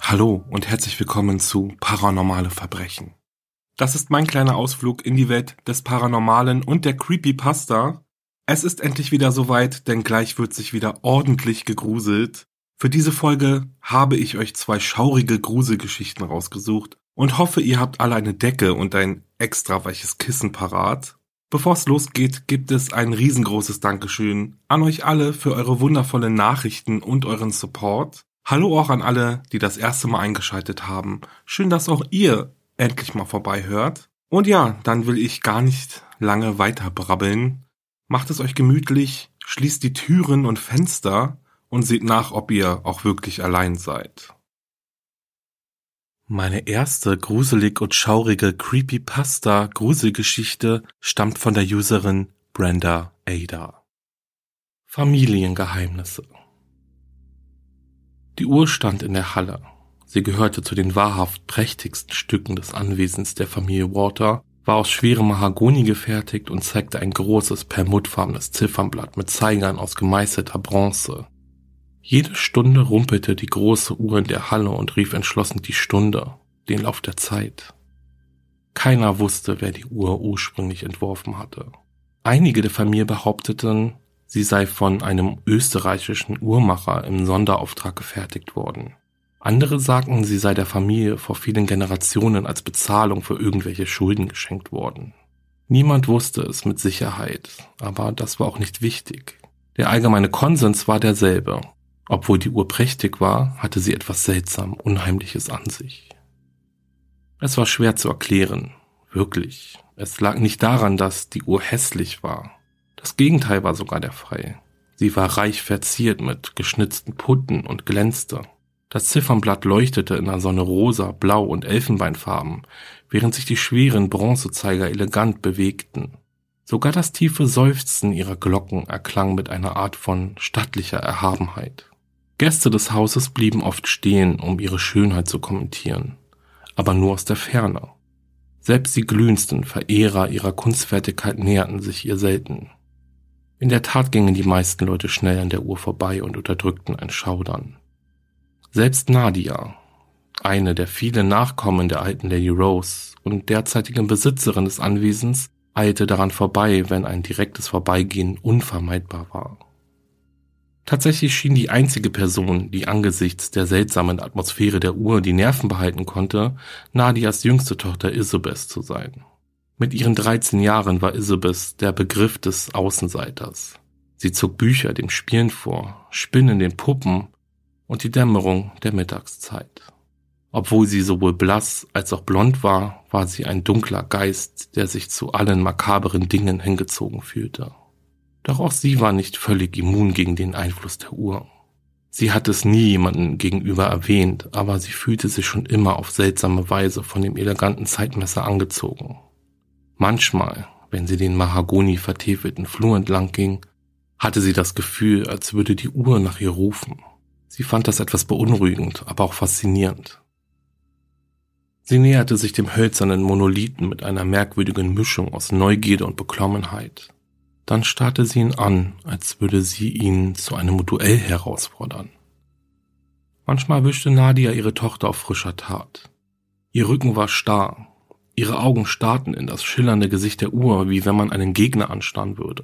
Hallo und herzlich willkommen zu Paranormale Verbrechen. Das ist mein kleiner Ausflug in die Welt des Paranormalen und der Creepypasta. Es ist endlich wieder soweit, denn gleich wird sich wieder ordentlich gegruselt. Für diese Folge habe ich euch zwei schaurige Gruselgeschichten rausgesucht und hoffe, ihr habt alle eine Decke und ein extra weiches Kissen parat. Bevor es losgeht, gibt es ein riesengroßes Dankeschön an euch alle für eure wundervollen Nachrichten und euren Support. Hallo auch an alle, die das erste Mal eingeschaltet haben. Schön, dass auch ihr endlich mal vorbei hört. Und ja, dann will ich gar nicht lange weiter brabbeln. Macht es euch gemütlich, schließt die Türen und Fenster und seht nach, ob ihr auch wirklich allein seid. Meine erste gruselig und schaurige Creepypasta Gruselgeschichte stammt von der Userin Brenda Ada. Familiengeheimnisse. Die Uhr stand in der Halle. Sie gehörte zu den wahrhaft prächtigsten Stücken des Anwesens der Familie Water, war aus schwerem Mahagoni gefertigt und zeigte ein großes perlmuttfarbenes Ziffernblatt mit Zeigern aus gemeißelter Bronze. Jede Stunde rumpelte die große Uhr in der Halle und rief entschlossen die Stunde, den Lauf der Zeit. Keiner wusste, wer die Uhr ursprünglich entworfen hatte. Einige der Familie behaupteten, sie sei von einem österreichischen Uhrmacher im Sonderauftrag gefertigt worden. Andere sagten, sie sei der Familie vor vielen Generationen als Bezahlung für irgendwelche Schulden geschenkt worden. Niemand wusste es mit Sicherheit, aber das war auch nicht wichtig. Der allgemeine Konsens war derselbe. Obwohl die Uhr prächtig war, hatte sie etwas seltsam Unheimliches an sich. Es war schwer zu erklären, wirklich. Es lag nicht daran, dass die Uhr hässlich war. Das Gegenteil war sogar der Fall. Sie war reich verziert mit geschnitzten Putten und glänzte. Das Ziffernblatt leuchtete in der Sonne rosa, blau und Elfenbeinfarben, während sich die schweren Bronzezeiger elegant bewegten. Sogar das tiefe Seufzen ihrer Glocken erklang mit einer Art von stattlicher Erhabenheit. Gäste des Hauses blieben oft stehen, um ihre Schönheit zu kommentieren, aber nur aus der Ferne. Selbst die glühendsten Verehrer ihrer Kunstfertigkeit näherten sich ihr selten. In der Tat gingen die meisten Leute schnell an der Uhr vorbei und unterdrückten ein Schaudern. Selbst Nadia, eine der vielen Nachkommen der alten Lady Rose und derzeitigen Besitzerin des Anwesens, eilte daran vorbei, wenn ein direktes Vorbeigehen unvermeidbar war. Tatsächlich schien die einzige Person, die angesichts der seltsamen Atmosphäre der Uhr die Nerven behalten konnte, Nadias jüngste Tochter Isabeth zu sein. Mit ihren 13 Jahren war Isabeth der Begriff des Außenseiters. Sie zog Bücher dem Spielen vor, Spinnen den Puppen und die Dämmerung der Mittagszeit. Obwohl sie sowohl blass als auch blond war, war sie ein dunkler Geist, der sich zu allen makaberen Dingen hingezogen fühlte. Doch auch sie war nicht völlig immun gegen den Einfluss der Uhr. Sie hatte es nie jemanden gegenüber erwähnt, aber sie fühlte sich schon immer auf seltsame Weise von dem eleganten Zeitmesser angezogen. Manchmal, wenn sie den Mahagoni vertäfelten Flur entlang ging, hatte sie das Gefühl, als würde die Uhr nach ihr rufen. Sie fand das etwas beunruhigend, aber auch faszinierend. Sie näherte sich dem hölzernen Monolithen mit einer merkwürdigen Mischung aus Neugierde und Beklommenheit. Dann starrte sie ihn an, als würde sie ihn zu einem Duell herausfordern. Manchmal wischte Nadia ihre Tochter auf frischer Tat. Ihr Rücken war starr, ihre Augen starrten in das schillernde Gesicht der Uhr, wie wenn man einen Gegner anstarren würde.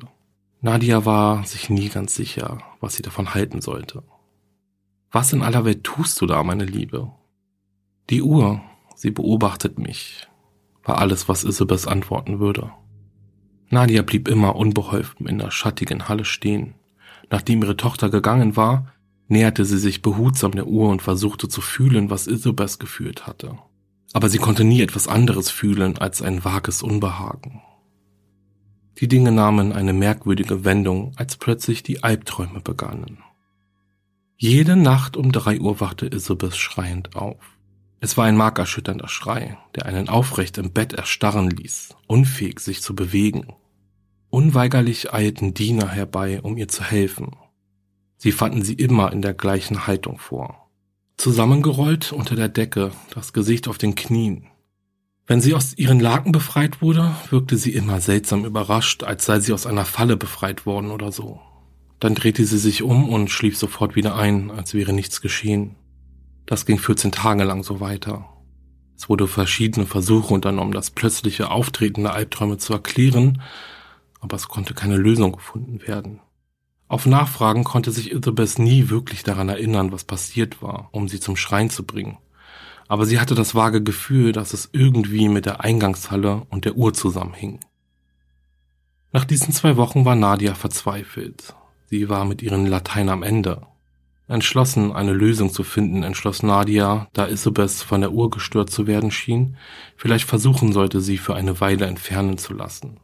Nadia war sich nie ganz sicher, was sie davon halten sollte. Was in aller Welt tust du da, meine Liebe? Die Uhr, sie beobachtet mich, war alles, was Isabels antworten würde. Nadia blieb immer unbeholfen in der schattigen Halle stehen. Nachdem ihre Tochter gegangen war, näherte sie sich behutsam der Uhr und versuchte zu fühlen, was Isabels gefühlt hatte. Aber sie konnte nie etwas anderes fühlen als ein vages Unbehagen. Die Dinge nahmen eine merkwürdige Wendung, als plötzlich die Albträume begannen. Jede Nacht um drei Uhr wachte Isabel schreiend auf. Es war ein markerschütternder Schrei, der einen aufrecht im Bett erstarren ließ, unfähig sich zu bewegen. Unweigerlich eilten Diener herbei, um ihr zu helfen. Sie fanden sie immer in der gleichen Haltung vor. Zusammengerollt unter der Decke, das Gesicht auf den Knien. Wenn sie aus ihren Laken befreit wurde, wirkte sie immer seltsam überrascht, als sei sie aus einer Falle befreit worden oder so. Dann drehte sie sich um und schlief sofort wieder ein, als wäre nichts geschehen. Das ging 14 Tage lang so weiter. Es wurde verschiedene Versuche unternommen, das plötzliche Auftreten der Albträume zu erklären, aber es konnte keine Lösung gefunden werden. Auf Nachfragen konnte sich Elizabeth nie wirklich daran erinnern, was passiert war, um sie zum Schreien zu bringen. Aber sie hatte das vage Gefühl, dass es irgendwie mit der Eingangshalle und der Uhr zusammenhing. Nach diesen zwei Wochen war Nadia verzweifelt. Sie war mit ihren Latein am Ende. Entschlossen, eine Lösung zu finden, entschloss Nadia, da Isabeth von der Uhr gestört zu werden schien, vielleicht versuchen sollte, sie für eine Weile entfernen zu lassen.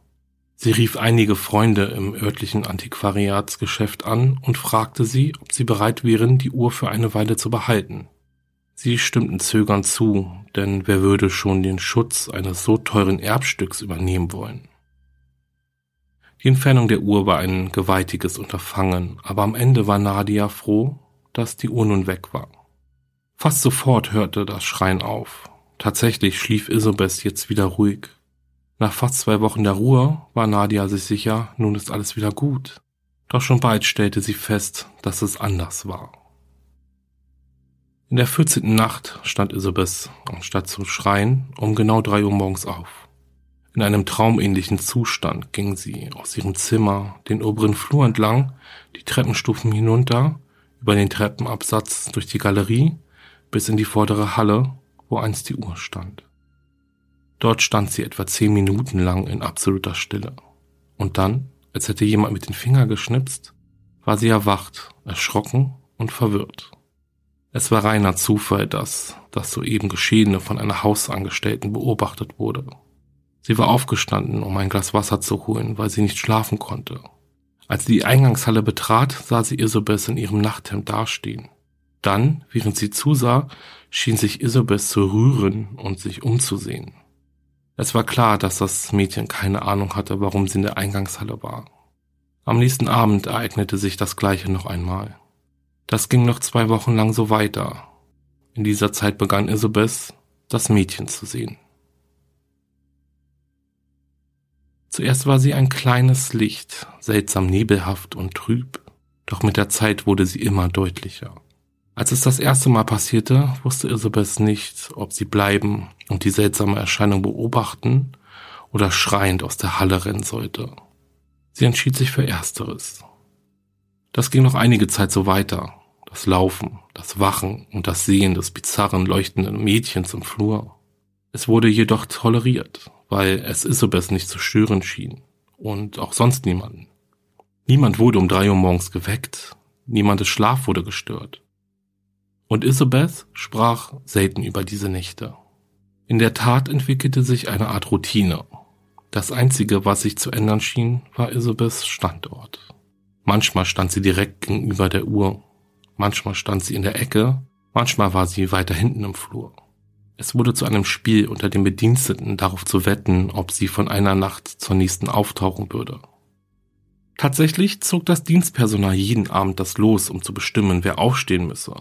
Sie rief einige Freunde im örtlichen Antiquariatsgeschäft an und fragte sie, ob sie bereit wären, die Uhr für eine Weile zu behalten. Sie stimmten zögernd zu, denn wer würde schon den Schutz eines so teuren Erbstücks übernehmen wollen? Die Entfernung der Uhr war ein gewaltiges Unterfangen, aber am Ende war Nadia froh, dass die Uhr nun weg war. Fast sofort hörte das Schreien auf. Tatsächlich schlief Isobes jetzt wieder ruhig. Nach fast zwei Wochen der Ruhe war Nadia sich sicher, nun ist alles wieder gut. Doch schon bald stellte sie fest, dass es anders war. In der 14. Nacht stand Isobes, anstatt zu schreien, um genau drei Uhr morgens auf. In einem traumähnlichen Zustand ging sie aus ihrem Zimmer den oberen Flur entlang, die Treppenstufen hinunter über den Treppenabsatz durch die Galerie bis in die vordere Halle, wo einst die Uhr stand. Dort stand sie etwa zehn Minuten lang in absoluter Stille. Und dann, als hätte jemand mit den Finger geschnipst, war sie erwacht, erschrocken und verwirrt. Es war reiner Zufall, dass das soeben Geschehene von einer Hausangestellten beobachtet wurde. Sie war aufgestanden, um ein Glas Wasser zu holen, weil sie nicht schlafen konnte als sie die Eingangshalle betrat, sah sie Isobes in ihrem Nachthemd dastehen. Dann, während sie zusah, schien sich Isobes zu rühren und sich umzusehen. Es war klar, dass das Mädchen keine Ahnung hatte, warum sie in der Eingangshalle war. Am nächsten Abend ereignete sich das gleiche noch einmal. Das ging noch zwei Wochen lang so weiter. In dieser Zeit begann Isobes, das Mädchen zu sehen. Zuerst war sie ein kleines Licht, seltsam nebelhaft und trüb, doch mit der Zeit wurde sie immer deutlicher. Als es das erste Mal passierte, wusste Isabeth nicht, ob sie bleiben und die seltsame Erscheinung beobachten oder schreiend aus der Halle rennen sollte. Sie entschied sich für Ersteres. Das ging noch einige Zeit so weiter. Das Laufen, das Wachen und das Sehen des bizarren leuchtenden Mädchens im Flur. Es wurde jedoch toleriert, weil es Isabeth nicht zu stören schien und auch sonst niemanden. Niemand wurde um drei Uhr morgens geweckt, niemandes Schlaf wurde gestört. Und Isabeth sprach selten über diese Nächte. In der Tat entwickelte sich eine Art Routine. Das Einzige, was sich zu ändern schien, war Isabeths Standort. Manchmal stand sie direkt gegenüber der Uhr, manchmal stand sie in der Ecke, manchmal war sie weiter hinten im Flur. Es wurde zu einem Spiel unter den Bediensteten darauf zu wetten, ob sie von einer Nacht zur nächsten auftauchen würde. Tatsächlich zog das Dienstpersonal jeden Abend das Los, um zu bestimmen, wer aufstehen müsse.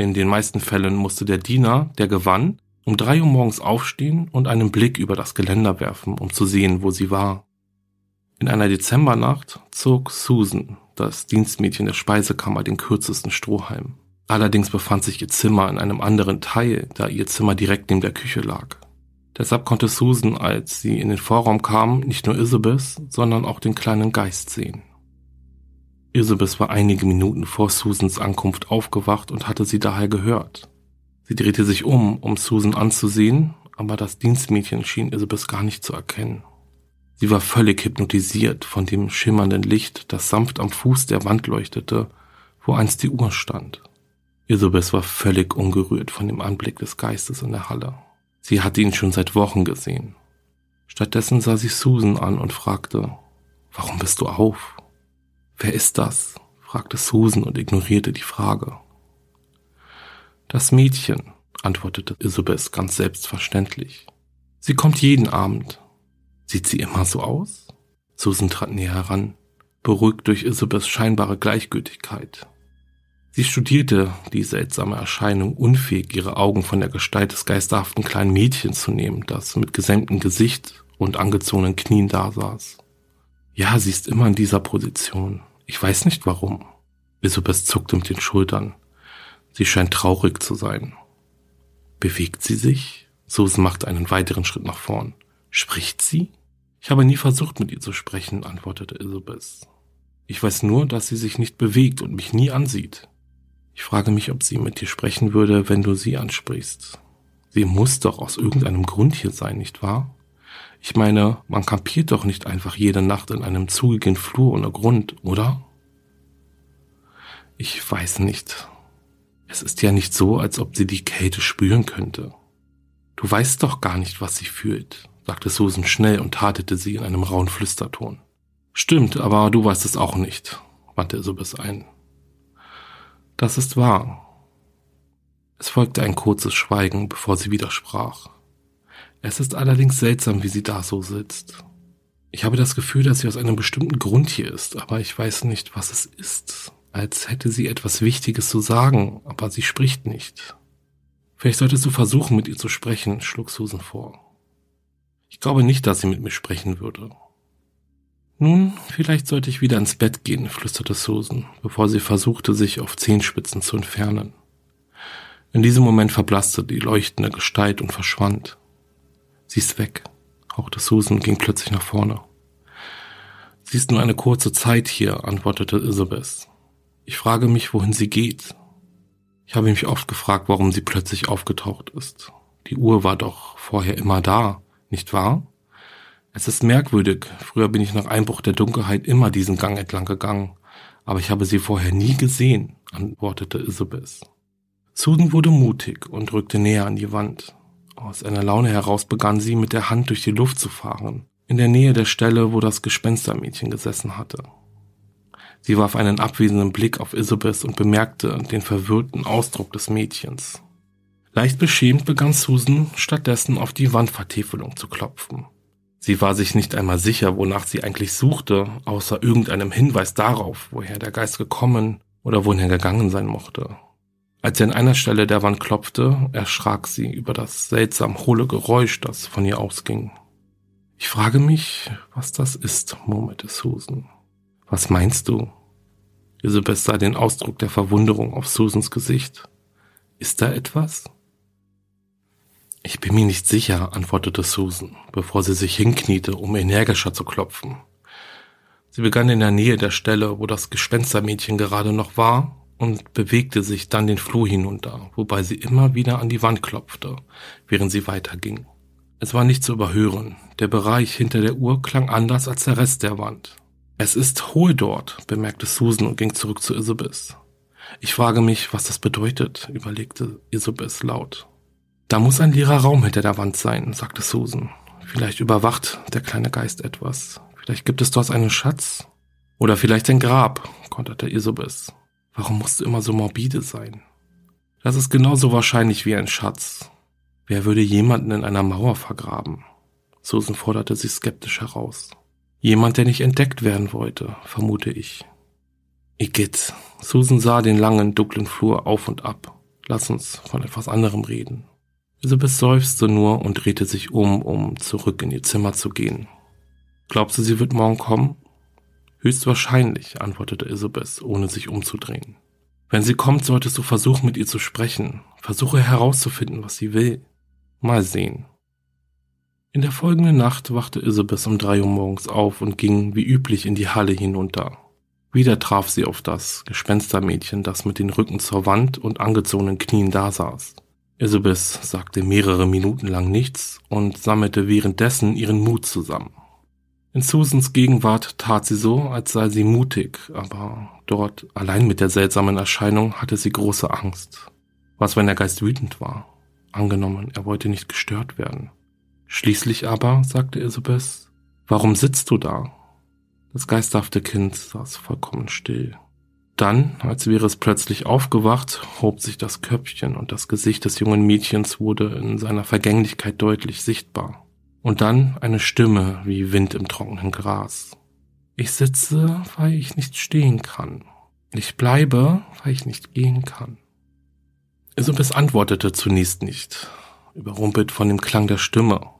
In den meisten Fällen musste der Diener, der gewann, um drei Uhr morgens aufstehen und einen Blick über das Geländer werfen, um zu sehen, wo sie war. In einer Dezembernacht zog Susan, das Dienstmädchen der Speisekammer, den kürzesten Strohhalm. Allerdings befand sich ihr Zimmer in einem anderen Teil, da ihr Zimmer direkt neben der Küche lag. Deshalb konnte Susan, als sie in den Vorraum kam, nicht nur Isabeth, sondern auch den kleinen Geist sehen. Isabeth war einige Minuten vor Susans Ankunft aufgewacht und hatte sie daher gehört. Sie drehte sich um, um Susan anzusehen, aber das Dienstmädchen schien Isabeth gar nicht zu erkennen. Sie war völlig hypnotisiert von dem schimmernden Licht, das sanft am Fuß der Wand leuchtete, wo einst die Uhr stand. Isabeth war völlig ungerührt von dem Anblick des Geistes in der Halle. Sie hatte ihn schon seit Wochen gesehen. Stattdessen sah sie Susan an und fragte, Warum bist du auf? Wer ist das? fragte Susan und ignorierte die Frage. Das Mädchen, antwortete Isabeth ganz selbstverständlich. Sie kommt jeden Abend. Sieht sie immer so aus? Susan trat näher heran, beruhigt durch Isabeths scheinbare Gleichgültigkeit. Sie studierte die seltsame Erscheinung, unfähig, ihre Augen von der Gestalt des geisterhaften kleinen Mädchens zu nehmen, das mit gesenktem Gesicht und angezogenen Knien dasaß. Ja, sie ist immer in dieser Position. Ich weiß nicht warum. Isabeth zuckte mit den Schultern. Sie scheint traurig zu sein. Bewegt sie sich? Susan machte einen weiteren Schritt nach vorn. Spricht sie? Ich habe nie versucht, mit ihr zu sprechen, antwortete Isabeth. Ich weiß nur, dass sie sich nicht bewegt und mich nie ansieht. Ich frage mich, ob sie mit dir sprechen würde, wenn du sie ansprichst. Sie muss doch aus irgendeinem Grund hier sein, nicht wahr? Ich meine, man kampiert doch nicht einfach jede Nacht in einem zugigen Flur ohne Grund, oder? Ich weiß nicht. Es ist ja nicht so, als ob sie die Kälte spüren könnte. Du weißt doch gar nicht, was sie fühlt, sagte Susan schnell und tatete sie in einem rauen Flüsterton. Stimmt, aber du weißt es auch nicht, wandte Isabeth ein. Das ist wahr. Es folgte ein kurzes Schweigen, bevor sie widersprach. Es ist allerdings seltsam, wie sie da so sitzt. Ich habe das Gefühl, dass sie aus einem bestimmten Grund hier ist, aber ich weiß nicht, was es ist. Als hätte sie etwas Wichtiges zu sagen, aber sie spricht nicht. Vielleicht solltest du versuchen, mit ihr zu sprechen, schlug Susan vor. Ich glaube nicht, dass sie mit mir sprechen würde. Nun, vielleicht sollte ich wieder ins Bett gehen, flüsterte Susan, bevor sie versuchte, sich auf Zehenspitzen zu entfernen. In diesem Moment verblasste die leuchtende Gestalt und verschwand. Sie ist weg, hauchte Susan und ging plötzlich nach vorne. Sie ist nur eine kurze Zeit hier, antwortete Isabeth. Ich frage mich, wohin sie geht. Ich habe mich oft gefragt, warum sie plötzlich aufgetaucht ist. Die Uhr war doch vorher immer da, nicht wahr? Es ist merkwürdig. Früher bin ich nach Einbruch der Dunkelheit immer diesen Gang entlang gegangen, aber ich habe sie vorher nie gesehen, antwortete Isabeth. Susan wurde mutig und rückte näher an die Wand. Aus einer Laune heraus begann sie mit der Hand durch die Luft zu fahren, in der Nähe der Stelle, wo das Gespenstermädchen gesessen hatte. Sie warf einen abwesenden Blick auf Isabeth und bemerkte den verwirrten Ausdruck des Mädchens. Leicht beschämt begann Susan stattdessen auf die Wandvertäfelung zu klopfen. Sie war sich nicht einmal sicher, wonach sie eigentlich suchte, außer irgendeinem Hinweis darauf, woher der Geist gekommen oder wohin er gegangen sein mochte. Als er an einer Stelle der Wand klopfte, erschrak sie über das seltsam hohle Geräusch, das von ihr ausging. Ich frage mich, was das ist, murmelte Susan. Was meinst du? Isabeth sah den Ausdruck der Verwunderung auf Susans Gesicht. Ist da etwas? Ich bin mir nicht sicher, antwortete Susan, bevor sie sich hinkniete, um energischer zu klopfen. Sie begann in der Nähe der Stelle, wo das Gespenstermädchen gerade noch war, und bewegte sich dann den Flur hinunter, wobei sie immer wieder an die Wand klopfte, während sie weiterging. Es war nicht zu überhören. Der Bereich hinter der Uhr klang anders als der Rest der Wand. Es ist hohl dort, bemerkte Susan und ging zurück zu Isabeth. Ich frage mich, was das bedeutet, überlegte Isabeth laut. Da muss ein leerer Raum hinter der Wand sein, sagte Susan. Vielleicht überwacht der kleine Geist etwas. Vielleicht gibt es dort einen Schatz. Oder vielleicht ein Grab, konterte Isabeth. Warum musst du immer so morbide sein? Das ist genauso wahrscheinlich wie ein Schatz. Wer würde jemanden in einer Mauer vergraben? Susan forderte sie skeptisch heraus. Jemand, der nicht entdeckt werden wollte, vermute ich. Igitt. Susan sah den langen, dunklen Flur auf und ab. Lass uns von etwas anderem reden. Isabeth seufzte nur und drehte sich um, um zurück in ihr Zimmer zu gehen. Glaubst du, sie wird morgen kommen? Höchstwahrscheinlich, antwortete Isabeth, ohne sich umzudrehen. Wenn sie kommt, solltest du versuchen, mit ihr zu sprechen. Versuche herauszufinden, was sie will. Mal sehen. In der folgenden Nacht wachte Isabeth um drei Uhr morgens auf und ging wie üblich in die Halle hinunter. Wieder traf sie auf das Gespenstermädchen, das mit den Rücken zur Wand und angezogenen Knien dasaß. Isabeth sagte mehrere Minuten lang nichts und sammelte währenddessen ihren Mut zusammen. In Susans Gegenwart tat sie so, als sei sie mutig, aber dort, allein mit der seltsamen Erscheinung, hatte sie große Angst. Was, wenn der Geist wütend war? Angenommen, er wollte nicht gestört werden. Schließlich aber, sagte Isabeth, warum sitzt du da? Das geisterhafte Kind saß vollkommen still. Dann, als wäre es plötzlich aufgewacht, hob sich das Köpfchen und das Gesicht des jungen Mädchens wurde in seiner Vergänglichkeit deutlich sichtbar. Und dann eine Stimme wie Wind im trockenen Gras. Ich sitze, weil ich nicht stehen kann. Ich bleibe, weil ich nicht gehen kann. Isabeth antwortete zunächst nicht, überrumpelt von dem Klang der Stimme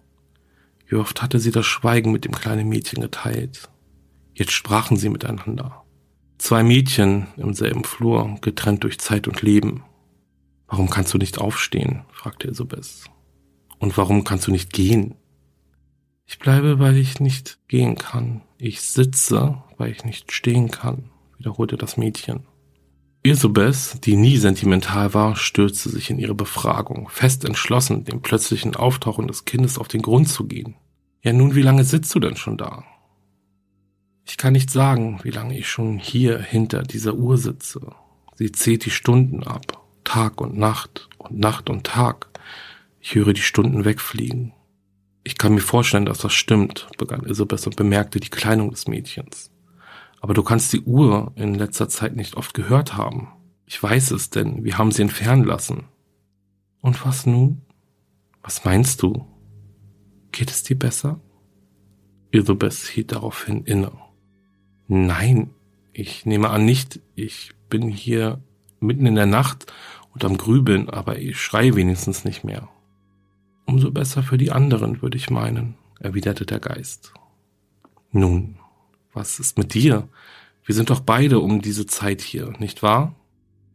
wie oft hatte sie das Schweigen mit dem kleinen Mädchen geteilt. Jetzt sprachen sie miteinander. Zwei Mädchen im selben Flur, getrennt durch Zeit und Leben. Warum kannst du nicht aufstehen? fragte Isobes. Und warum kannst du nicht gehen? Ich bleibe, weil ich nicht gehen kann. Ich sitze, weil ich nicht stehen kann, wiederholte das Mädchen. Isobes, die nie sentimental war, stürzte sich in ihre Befragung, fest entschlossen, dem plötzlichen Auftauchen des Kindes auf den Grund zu gehen. Ja nun, wie lange sitzt du denn schon da? Ich kann nicht sagen, wie lange ich schon hier hinter dieser Uhr sitze. Sie zählt die Stunden ab, Tag und Nacht und Nacht und Tag. Ich höre die Stunden wegfliegen. Ich kann mir vorstellen, dass das stimmt, begann Isabeth und bemerkte die Kleidung des Mädchens. Aber du kannst die Uhr in letzter Zeit nicht oft gehört haben. Ich weiß es, denn wir haben sie entfernen lassen. Und was nun? Was meinst du? Geht es dir besser? Elizabeth hielt daraufhin inne. Nein, ich nehme an nicht. Ich bin hier mitten in der Nacht und am Grübeln, aber ich schreie wenigstens nicht mehr. Umso besser für die anderen, würde ich meinen, erwiderte der Geist. Nun, was ist mit dir? Wir sind doch beide um diese Zeit hier, nicht wahr?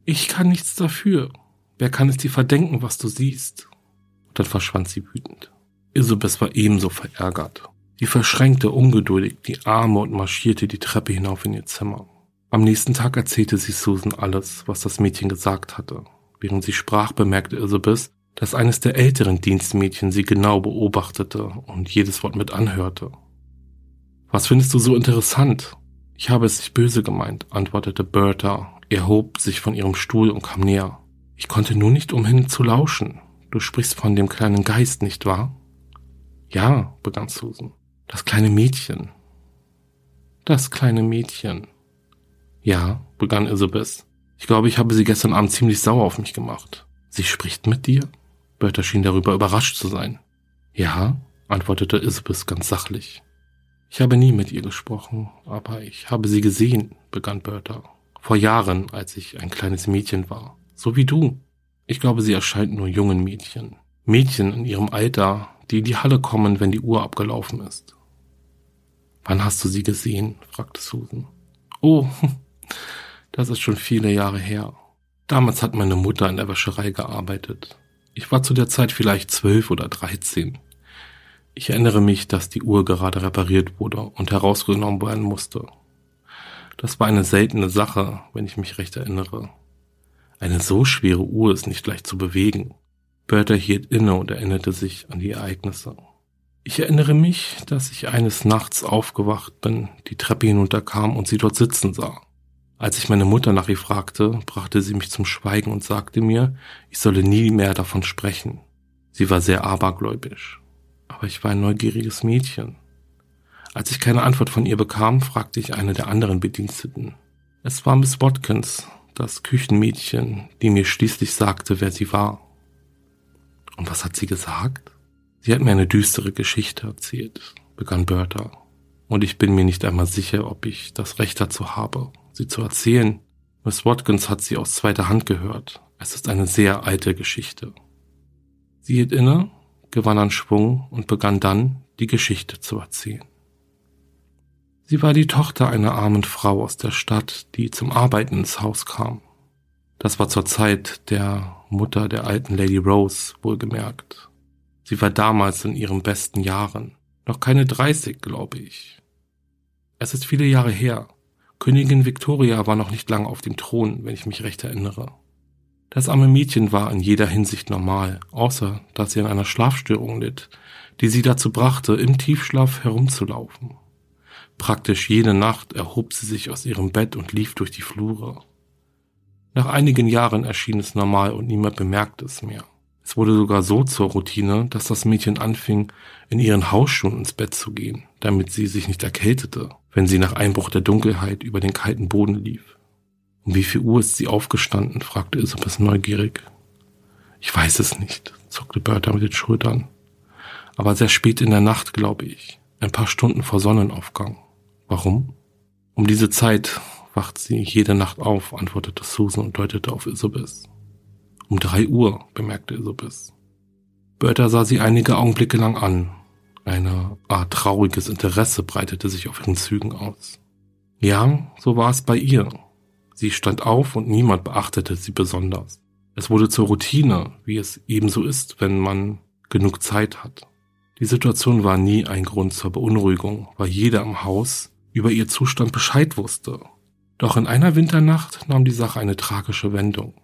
Ich kann nichts dafür. Wer kann es dir verdenken, was du siehst? Und dann verschwand sie wütend. Isabeth war ebenso verärgert. Sie verschränkte ungeduldig die Arme und marschierte die Treppe hinauf in ihr Zimmer. Am nächsten Tag erzählte sie Susan alles, was das Mädchen gesagt hatte. Während sie sprach, bemerkte Isabeth, dass eines der älteren Dienstmädchen sie genau beobachtete und jedes Wort mit anhörte. Was findest du so interessant? Ich habe es nicht böse gemeint, antwortete Bertha, erhob sich von ihrem Stuhl und kam näher. Ich konnte nur nicht umhin zu lauschen. Du sprichst von dem kleinen Geist, nicht wahr? Ja, begann Susan. Das kleine Mädchen. Das kleine Mädchen. Ja, begann Isabeth. Ich glaube, ich habe sie gestern Abend ziemlich sauer auf mich gemacht. Sie spricht mit dir? Bertha schien darüber überrascht zu sein. Ja, antwortete Isabeth ganz sachlich. Ich habe nie mit ihr gesprochen, aber ich habe sie gesehen, begann Bertha. Vor Jahren, als ich ein kleines Mädchen war. So wie du. Ich glaube, sie erscheint nur jungen Mädchen. Mädchen in ihrem Alter, die in die Halle kommen, wenn die Uhr abgelaufen ist. Wann hast du sie gesehen? fragte Susan. Oh, das ist schon viele Jahre her. Damals hat meine Mutter in der Wäscherei gearbeitet. Ich war zu der Zeit vielleicht zwölf oder dreizehn. Ich erinnere mich, dass die Uhr gerade repariert wurde und herausgenommen werden musste. Das war eine seltene Sache, wenn ich mich recht erinnere. Eine so schwere Uhr ist nicht leicht zu bewegen. Bertha hielt inne und erinnerte sich an die Ereignisse. Ich erinnere mich, dass ich eines Nachts aufgewacht bin, die Treppe hinunterkam und sie dort sitzen sah. Als ich meine Mutter nach ihr fragte, brachte sie mich zum Schweigen und sagte mir, ich solle nie mehr davon sprechen. Sie war sehr abergläubisch. Aber ich war ein neugieriges Mädchen. Als ich keine Antwort von ihr bekam, fragte ich eine der anderen Bediensteten. Es war Miss Watkins, das Küchenmädchen, die mir schließlich sagte, wer sie war. Und was hat sie gesagt? Sie hat mir eine düstere Geschichte erzählt, begann Bertha. Und ich bin mir nicht einmal sicher, ob ich das Recht dazu habe, sie zu erzählen. Miss Watkins hat sie aus zweiter Hand gehört. Es ist eine sehr alte Geschichte. Sie hielt inne, gewann an Schwung und begann dann, die Geschichte zu erzählen. Sie war die Tochter einer armen Frau aus der Stadt, die zum Arbeiten ins Haus kam. Das war zur Zeit der Mutter der alten Lady Rose wohlgemerkt. Sie war damals in ihren besten Jahren. Noch keine 30, glaube ich. Es ist viele Jahre her. Königin Victoria war noch nicht lange auf dem Thron, wenn ich mich recht erinnere. Das arme Mädchen war in jeder Hinsicht normal, außer dass sie an einer Schlafstörung litt, die sie dazu brachte, im Tiefschlaf herumzulaufen. Praktisch jede Nacht erhob sie sich aus ihrem Bett und lief durch die Flure. Nach einigen Jahren erschien es normal und niemand bemerkte es mehr. Es wurde sogar so zur Routine, dass das Mädchen anfing, in ihren Hausschuhen ins Bett zu gehen, damit sie sich nicht erkältete, wenn sie nach Einbruch der Dunkelheit über den kalten Boden lief. Um wie viel Uhr ist sie aufgestanden? fragte Isabeth neugierig. Ich weiß es nicht, zuckte Bertha mit den Schultern. Aber sehr spät in der Nacht, glaube ich. Ein paar Stunden vor Sonnenaufgang. Warum? Um diese Zeit wacht sie jede Nacht auf, antwortete Susan und deutete auf Isabeth. Um drei Uhr, bemerkte Isabeth. Bertha sah sie einige Augenblicke lang an. Eine Art trauriges Interesse breitete sich auf ihren Zügen aus. Ja, so war es bei ihr. Sie stand auf und niemand beachtete sie besonders. Es wurde zur Routine, wie es ebenso ist, wenn man genug Zeit hat. Die Situation war nie ein Grund zur Beunruhigung, weil jeder im Haus über ihr Zustand Bescheid wusste. Doch in einer Winternacht nahm die Sache eine tragische Wendung.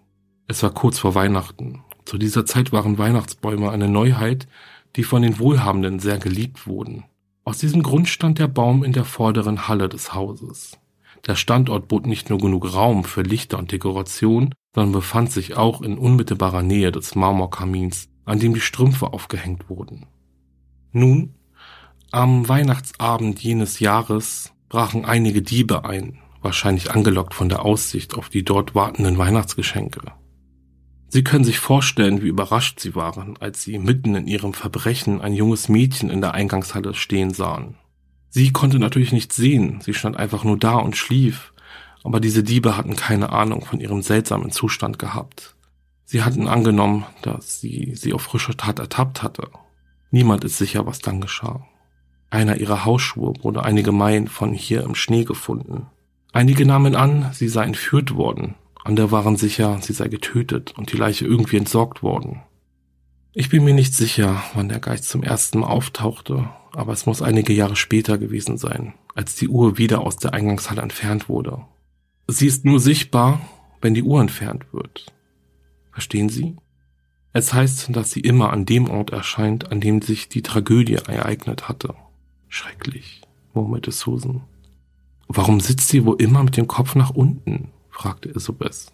Es war kurz vor Weihnachten. Zu dieser Zeit waren Weihnachtsbäume eine Neuheit, die von den Wohlhabenden sehr geliebt wurden. Aus diesem Grund stand der Baum in der vorderen Halle des Hauses. Der Standort bot nicht nur genug Raum für Lichter und Dekoration, sondern befand sich auch in unmittelbarer Nähe des Marmorkamins, an dem die Strümpfe aufgehängt wurden. Nun, am Weihnachtsabend jenes Jahres brachen einige Diebe ein, wahrscheinlich angelockt von der Aussicht auf die dort wartenden Weihnachtsgeschenke. Sie können sich vorstellen, wie überrascht sie waren, als sie mitten in ihrem Verbrechen ein junges Mädchen in der Eingangshalle stehen sahen. Sie konnte natürlich nichts sehen, sie stand einfach nur da und schlief, aber diese Diebe hatten keine Ahnung von ihrem seltsamen Zustand gehabt. Sie hatten angenommen, dass sie sie auf frischer Tat ertappt hatte. Niemand ist sicher, was dann geschah. Einer ihrer Hausschuhe wurde einige Meilen von hier im Schnee gefunden. Einige nahmen an, sie sei entführt worden, andere waren sicher, sie sei getötet und die Leiche irgendwie entsorgt worden. Ich bin mir nicht sicher, wann der Geist zum ersten Mal auftauchte, aber es muss einige Jahre später gewesen sein, als die Uhr wieder aus der Eingangshalle entfernt wurde. Sie ist nur sichtbar, wenn die Uhr entfernt wird. Verstehen Sie? Es heißt, dass sie immer an dem Ort erscheint, an dem sich die Tragödie ereignet hatte. Schrecklich, murmelte Susan. Warum sitzt sie wohl immer mit dem Kopf nach unten? Fragte Isabeth.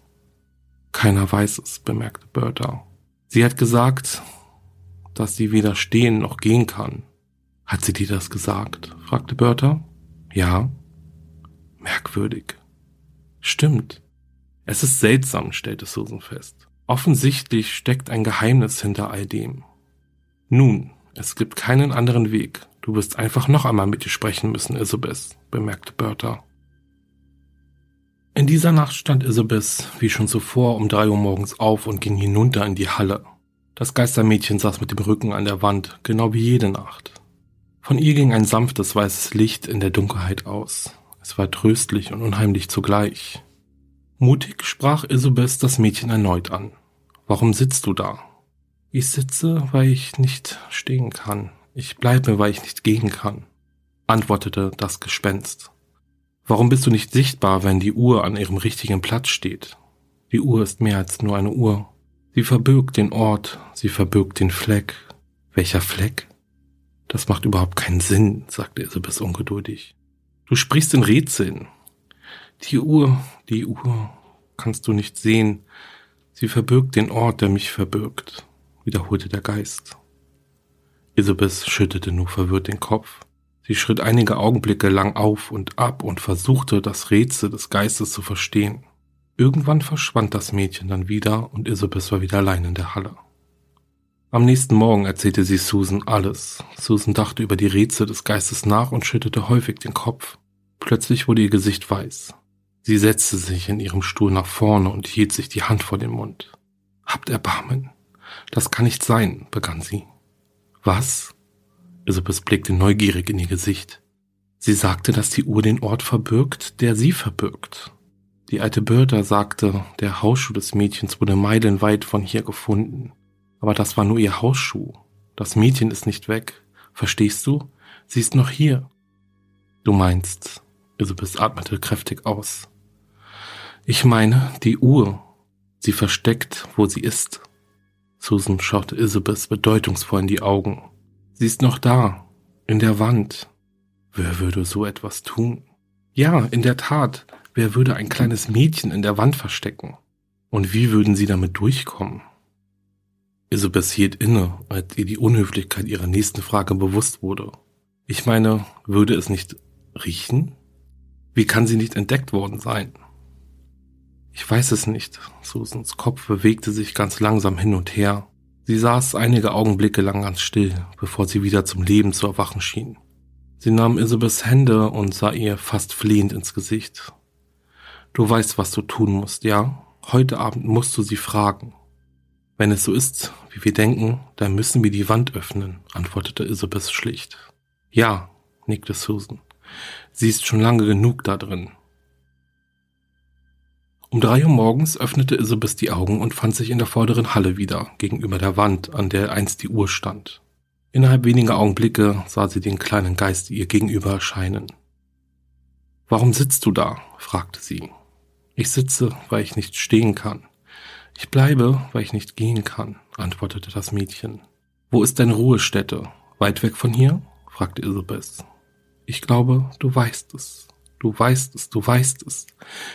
Keiner weiß es, bemerkte Bertha. Sie hat gesagt, dass sie weder stehen noch gehen kann. Hat sie dir das gesagt? fragte Bertha. Ja. Merkwürdig. Stimmt. Es ist seltsam, stellte Susan fest. Offensichtlich steckt ein Geheimnis hinter all dem. Nun, es gibt keinen anderen Weg. Du wirst einfach noch einmal mit dir sprechen müssen, Isabeth, bemerkte Bertha. In dieser Nacht stand Isabeth, wie schon zuvor, um drei Uhr morgens auf und ging hinunter in die Halle. Das Geistermädchen saß mit dem Rücken an der Wand, genau wie jede Nacht. Von ihr ging ein sanftes weißes Licht in der Dunkelheit aus. Es war tröstlich und unheimlich zugleich. Mutig sprach Isabeth das Mädchen erneut an. Warum sitzt du da? Ich sitze, weil ich nicht stehen kann. Ich bleibe, weil ich nicht gehen kann, antwortete das Gespenst. Warum bist du nicht sichtbar, wenn die Uhr an ihrem richtigen Platz steht? Die Uhr ist mehr als nur eine Uhr. Sie verbirgt den Ort, sie verbirgt den Fleck. Welcher Fleck? Das macht überhaupt keinen Sinn, sagte Isabeth ungeduldig. Du sprichst in Rätseln. Die Uhr, die Uhr kannst du nicht sehen. Sie verbirgt den Ort, der mich verbirgt, wiederholte der Geist. Isabeth schüttelte nur verwirrt den Kopf. Sie schritt einige Augenblicke lang auf und ab und versuchte, das Rätsel des Geistes zu verstehen. Irgendwann verschwand das Mädchen dann wieder und Isabeth war wieder allein in der Halle. Am nächsten Morgen erzählte sie Susan alles. Susan dachte über die Rätsel des Geistes nach und schüttelte häufig den Kopf. Plötzlich wurde ihr Gesicht weiß. Sie setzte sich in ihrem Stuhl nach vorne und hielt sich die Hand vor den Mund. Habt Erbarmen. Das kann nicht sein, begann sie. Was? Isabeth blickte neugierig in ihr Gesicht. Sie sagte, dass die Uhr den Ort verbirgt, der sie verbirgt. Die alte Bertha sagte, der Hausschuh des Mädchens wurde meilenweit von hier gefunden. Aber das war nur ihr Hausschuh. Das Mädchen ist nicht weg. Verstehst du? Sie ist noch hier. Du meinst, Isabeth atmete kräftig aus. Ich meine, die Uhr. Sie versteckt, wo sie ist. Susan schaute Isabeth bedeutungsvoll in die Augen. Sie ist noch da, in der Wand. Wer würde so etwas tun? Ja, in der Tat, wer würde ein kleines Mädchen in der Wand verstecken? Und wie würden sie damit durchkommen? Isabeth hielt inne, als ihr die Unhöflichkeit ihrer nächsten Frage bewusst wurde. Ich meine, würde es nicht riechen? Wie kann sie nicht entdeckt worden sein? Ich weiß es nicht. Susans Kopf bewegte sich ganz langsam hin und her. Sie saß einige Augenblicke lang ganz still, bevor sie wieder zum Leben zu erwachen schien. Sie nahm Isabels Hände und sah ihr fast flehend ins Gesicht. Du weißt, was du tun musst, ja? Heute Abend musst du sie fragen. Wenn es so ist, wie wir denken, dann müssen wir die Wand öffnen, antwortete Isabel schlicht. Ja, nickte Susan. Sie ist schon lange genug da drin. Um drei Uhr morgens öffnete Isabeth die Augen und fand sich in der vorderen Halle wieder, gegenüber der Wand, an der einst die Uhr stand. Innerhalb weniger Augenblicke sah sie den kleinen Geist ihr gegenüber erscheinen. Warum sitzt du da? fragte sie. Ich sitze, weil ich nicht stehen kann. Ich bleibe, weil ich nicht gehen kann, antwortete das Mädchen. Wo ist deine Ruhestätte? Weit weg von hier? fragte Isabeth. Ich glaube, du weißt es. Du weißt es, du weißt es.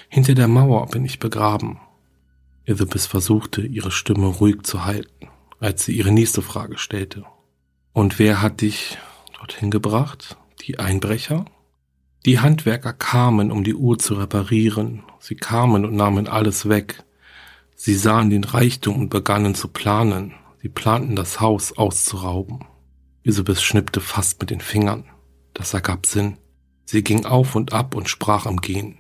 Hinter der Mauer bin ich begraben. Isabeth versuchte, ihre Stimme ruhig zu halten, als sie ihre nächste Frage stellte. Und wer hat dich dorthin gebracht? Die Einbrecher? Die Handwerker kamen, um die Uhr zu reparieren. Sie kamen und nahmen alles weg. Sie sahen den Reichtum und begannen zu planen. Sie planten das Haus auszurauben. Isabeth schnippte fast mit den Fingern. Das ergab Sinn. Sie ging auf und ab und sprach im Gehen.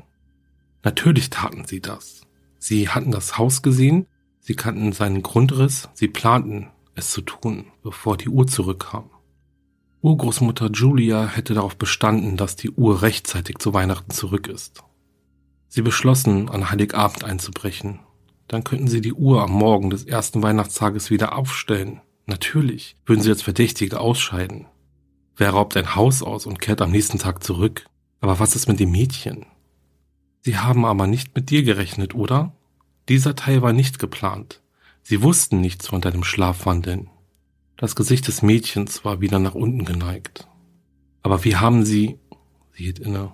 Natürlich taten sie das. Sie hatten das Haus gesehen, sie kannten seinen Grundriss, sie planten, es zu tun, bevor die Uhr zurückkam. Urgroßmutter Julia hätte darauf bestanden, dass die Uhr rechtzeitig zu Weihnachten zurück ist. Sie beschlossen, an Heiligabend einzubrechen. Dann könnten sie die Uhr am Morgen des ersten Weihnachtstages wieder aufstellen. Natürlich würden sie als Verdächtige ausscheiden. Wer raubt ein Haus aus und kehrt am nächsten Tag zurück? Aber was ist mit dem Mädchen? Sie haben aber nicht mit dir gerechnet, oder? Dieser Teil war nicht geplant. Sie wussten nichts von deinem Schlafwandeln. Das Gesicht des Mädchens war wieder nach unten geneigt. Aber wie haben sie, sie hielt inne,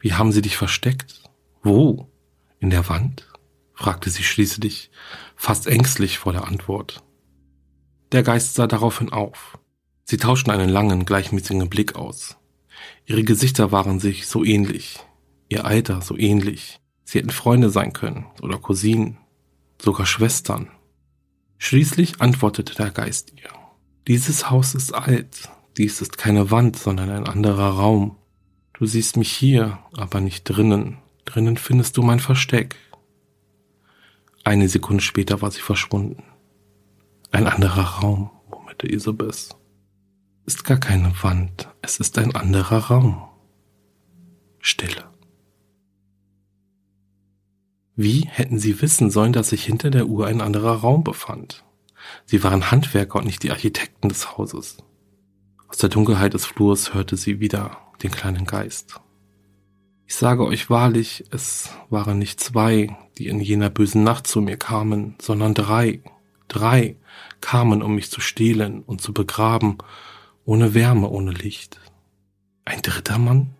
wie haben sie dich versteckt? Wo? In der Wand? fragte sie schließlich, fast ängstlich vor der Antwort. Der Geist sah daraufhin auf. Sie tauschten einen langen, gleichmäßigen Blick aus. Ihre Gesichter waren sich so ähnlich, ihr Alter so ähnlich. Sie hätten Freunde sein können oder Cousinen, sogar Schwestern. Schließlich antwortete der Geist ihr. Dieses Haus ist alt, dies ist keine Wand, sondern ein anderer Raum. Du siehst mich hier, aber nicht drinnen. Drinnen findest du mein Versteck. Eine Sekunde später war sie verschwunden. Ein anderer Raum, murmelte Isobes ist gar keine Wand, es ist ein anderer Raum. Stille. Wie hätten sie wissen sollen, dass sich hinter der Uhr ein anderer Raum befand? Sie waren Handwerker und nicht die Architekten des Hauses. Aus der Dunkelheit des Flurs hörte sie wieder den kleinen Geist. Ich sage euch wahrlich, es waren nicht zwei, die in jener bösen Nacht zu mir kamen, sondern drei. Drei kamen, um mich zu stehlen und zu begraben ohne Wärme, ohne Licht. Ein dritter Mann?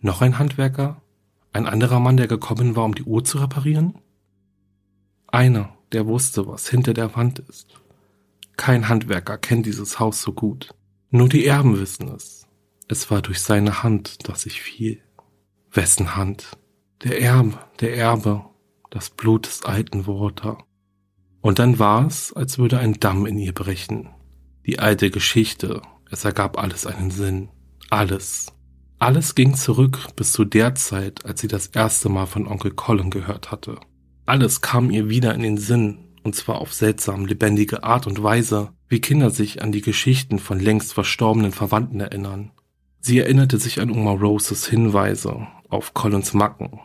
Noch ein Handwerker? Ein anderer Mann, der gekommen war, um die Uhr zu reparieren? Einer, der wusste, was hinter der Wand ist. Kein Handwerker kennt dieses Haus so gut. Nur die Erben wissen es. Es war durch seine Hand, dass ich fiel. Wessen Hand? Der Erbe, der Erbe, das Blut des alten Water. Und dann war es, als würde ein Damm in ihr brechen, die alte Geschichte, es ergab alles einen Sinn. Alles. Alles ging zurück bis zu der Zeit, als sie das erste Mal von Onkel Colin gehört hatte. Alles kam ihr wieder in den Sinn, und zwar auf seltsam lebendige Art und Weise, wie Kinder sich an die Geschichten von längst verstorbenen Verwandten erinnern. Sie erinnerte sich an Oma Roses Hinweise auf Collins Macken.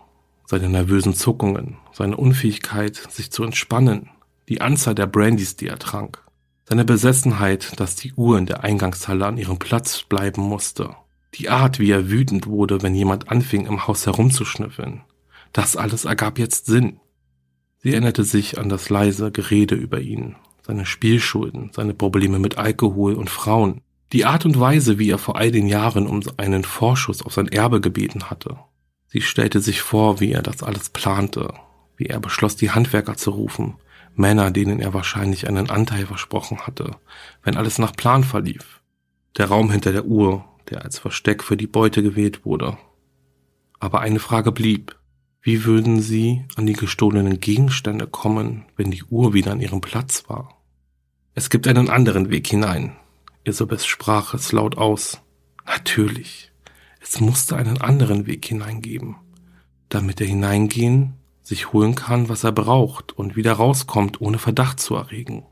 seine nervösen Zuckungen, seine Unfähigkeit, sich zu entspannen, die Anzahl der Brandys, die er trank, seine Besessenheit, dass die Uhr in der Eingangshalle an ihrem Platz bleiben musste, die Art, wie er wütend wurde, wenn jemand anfing, im Haus herumzuschnüffeln, das alles ergab jetzt Sinn. Sie erinnerte sich an das leise Gerede über ihn, seine Spielschulden, seine Probleme mit Alkohol und Frauen, die Art und Weise, wie er vor all den Jahren um einen Vorschuss auf sein Erbe gebeten hatte. Sie stellte sich vor, wie er das alles plante, wie er beschloss, die Handwerker zu rufen, Männer, denen er wahrscheinlich einen Anteil versprochen hatte, wenn alles nach Plan verlief. Der Raum hinter der Uhr, der als Versteck für die Beute gewählt wurde. Aber eine Frage blieb. Wie würden sie an die gestohlenen Gegenstände kommen, wenn die Uhr wieder an ihrem Platz war? Es gibt einen anderen Weg hinein. Isabeth sprach es laut aus. Natürlich. Es musste einen anderen Weg hineingeben, damit er hineingehen, sich holen kann, was er braucht und wieder rauskommt, ohne Verdacht zu erregen.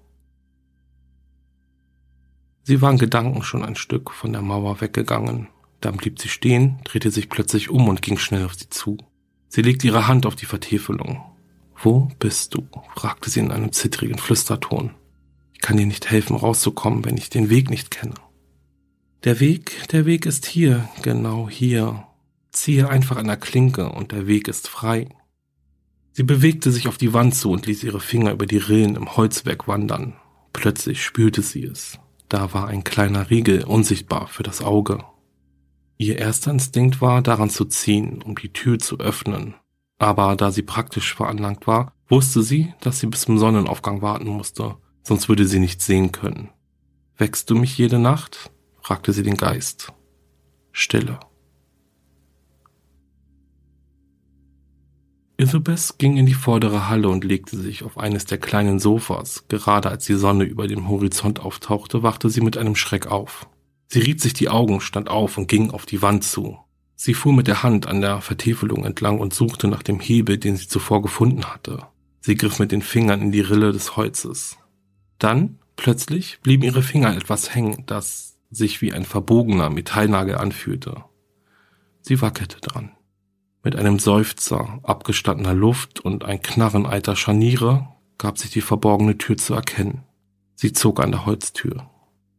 Sie waren Gedanken schon ein Stück von der Mauer weggegangen. Dann blieb sie stehen, drehte sich plötzlich um und ging schnell auf sie zu. Sie legte ihre Hand auf die Vertäfelung. Wo bist du? fragte sie in einem zittrigen Flüsterton. Ich kann dir nicht helfen, rauszukommen, wenn ich den Weg nicht kenne. Der Weg, der Weg ist hier, genau hier. Ziehe einfach an der Klinke und der Weg ist frei. Sie bewegte sich auf die Wand zu und ließ ihre Finger über die Rillen im Holzwerk wandern. Plötzlich spürte sie es. Da war ein kleiner Riegel unsichtbar für das Auge. Ihr erster Instinkt war, daran zu ziehen, um die Tür zu öffnen. Aber da sie praktisch veranlangt war, wusste sie, dass sie bis zum Sonnenaufgang warten musste, sonst würde sie nicht sehen können. Wächst du mich jede Nacht? fragte sie den Geist. Stille. Isabeth ging in die vordere Halle und legte sich auf eines der kleinen Sofas. Gerade als die Sonne über dem Horizont auftauchte, wachte sie mit einem Schreck auf. Sie riet sich die Augen, stand auf und ging auf die Wand zu. Sie fuhr mit der Hand an der Vertäfelung entlang und suchte nach dem Hebel, den sie zuvor gefunden hatte. Sie griff mit den Fingern in die Rille des Holzes. Dann, plötzlich, blieben ihre Finger etwas hängen, das sich wie ein verbogener Metallnagel anfühlte. Sie wackelte dran. Mit einem Seufzer abgestandener Luft und ein Knarren alter Scharniere gab sich die verborgene Tür zu erkennen. Sie zog an der Holztür.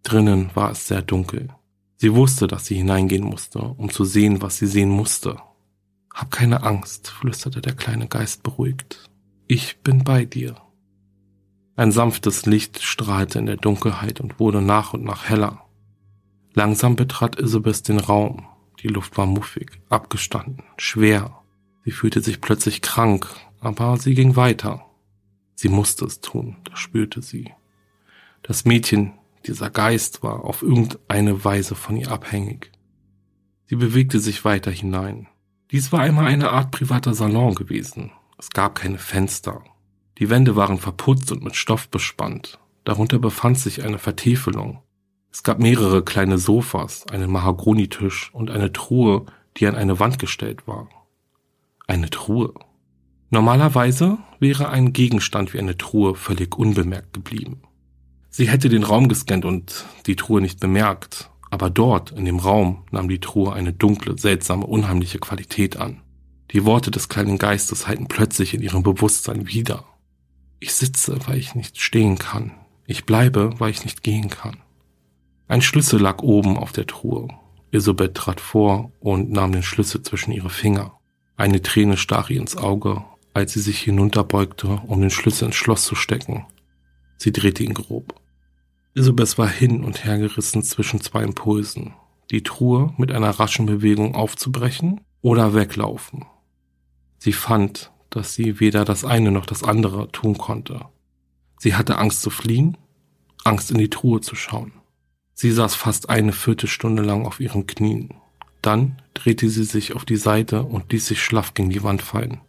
Drinnen war es sehr dunkel. Sie wusste, dass sie hineingehen musste, um zu sehen, was sie sehen musste. Hab keine Angst, flüsterte der kleine Geist beruhigt. Ich bin bei dir. Ein sanftes Licht strahlte in der Dunkelheit und wurde nach und nach heller. Langsam betrat Isabeth den Raum. Die Luft war muffig, abgestanden, schwer. Sie fühlte sich plötzlich krank, aber sie ging weiter. Sie musste es tun, das spürte sie. Das Mädchen dieser Geist war auf irgendeine Weise von ihr abhängig. Sie bewegte sich weiter hinein. Dies war einmal eine Art privater Salon gewesen. Es gab keine Fenster. Die Wände waren verputzt und mit Stoff bespannt. Darunter befand sich eine Vertäfelung. Es gab mehrere kleine Sofas, einen Mahagonitisch und eine Truhe, die an eine Wand gestellt war. Eine Truhe. Normalerweise wäre ein Gegenstand wie eine Truhe völlig unbemerkt geblieben. Sie hätte den Raum gescannt und die Truhe nicht bemerkt, aber dort, in dem Raum, nahm die Truhe eine dunkle, seltsame, unheimliche Qualität an. Die Worte des kleinen Geistes halten plötzlich in ihrem Bewusstsein wieder. Ich sitze, weil ich nicht stehen kann. Ich bleibe, weil ich nicht gehen kann. Ein Schlüssel lag oben auf der Truhe. Isobet trat vor und nahm den Schlüssel zwischen ihre Finger. Eine Träne stach ihr ins Auge, als sie sich hinunterbeugte, um den Schlüssel ins Schloss zu stecken. Sie drehte ihn grob. Isabeth war hin und her gerissen zwischen zwei Impulsen. Die Truhe mit einer raschen Bewegung aufzubrechen oder weglaufen. Sie fand, dass sie weder das eine noch das andere tun konnte. Sie hatte Angst zu fliehen, Angst in die Truhe zu schauen. Sie saß fast eine Viertelstunde lang auf ihren Knien. Dann drehte sie sich auf die Seite und ließ sich schlaff gegen die Wand fallen.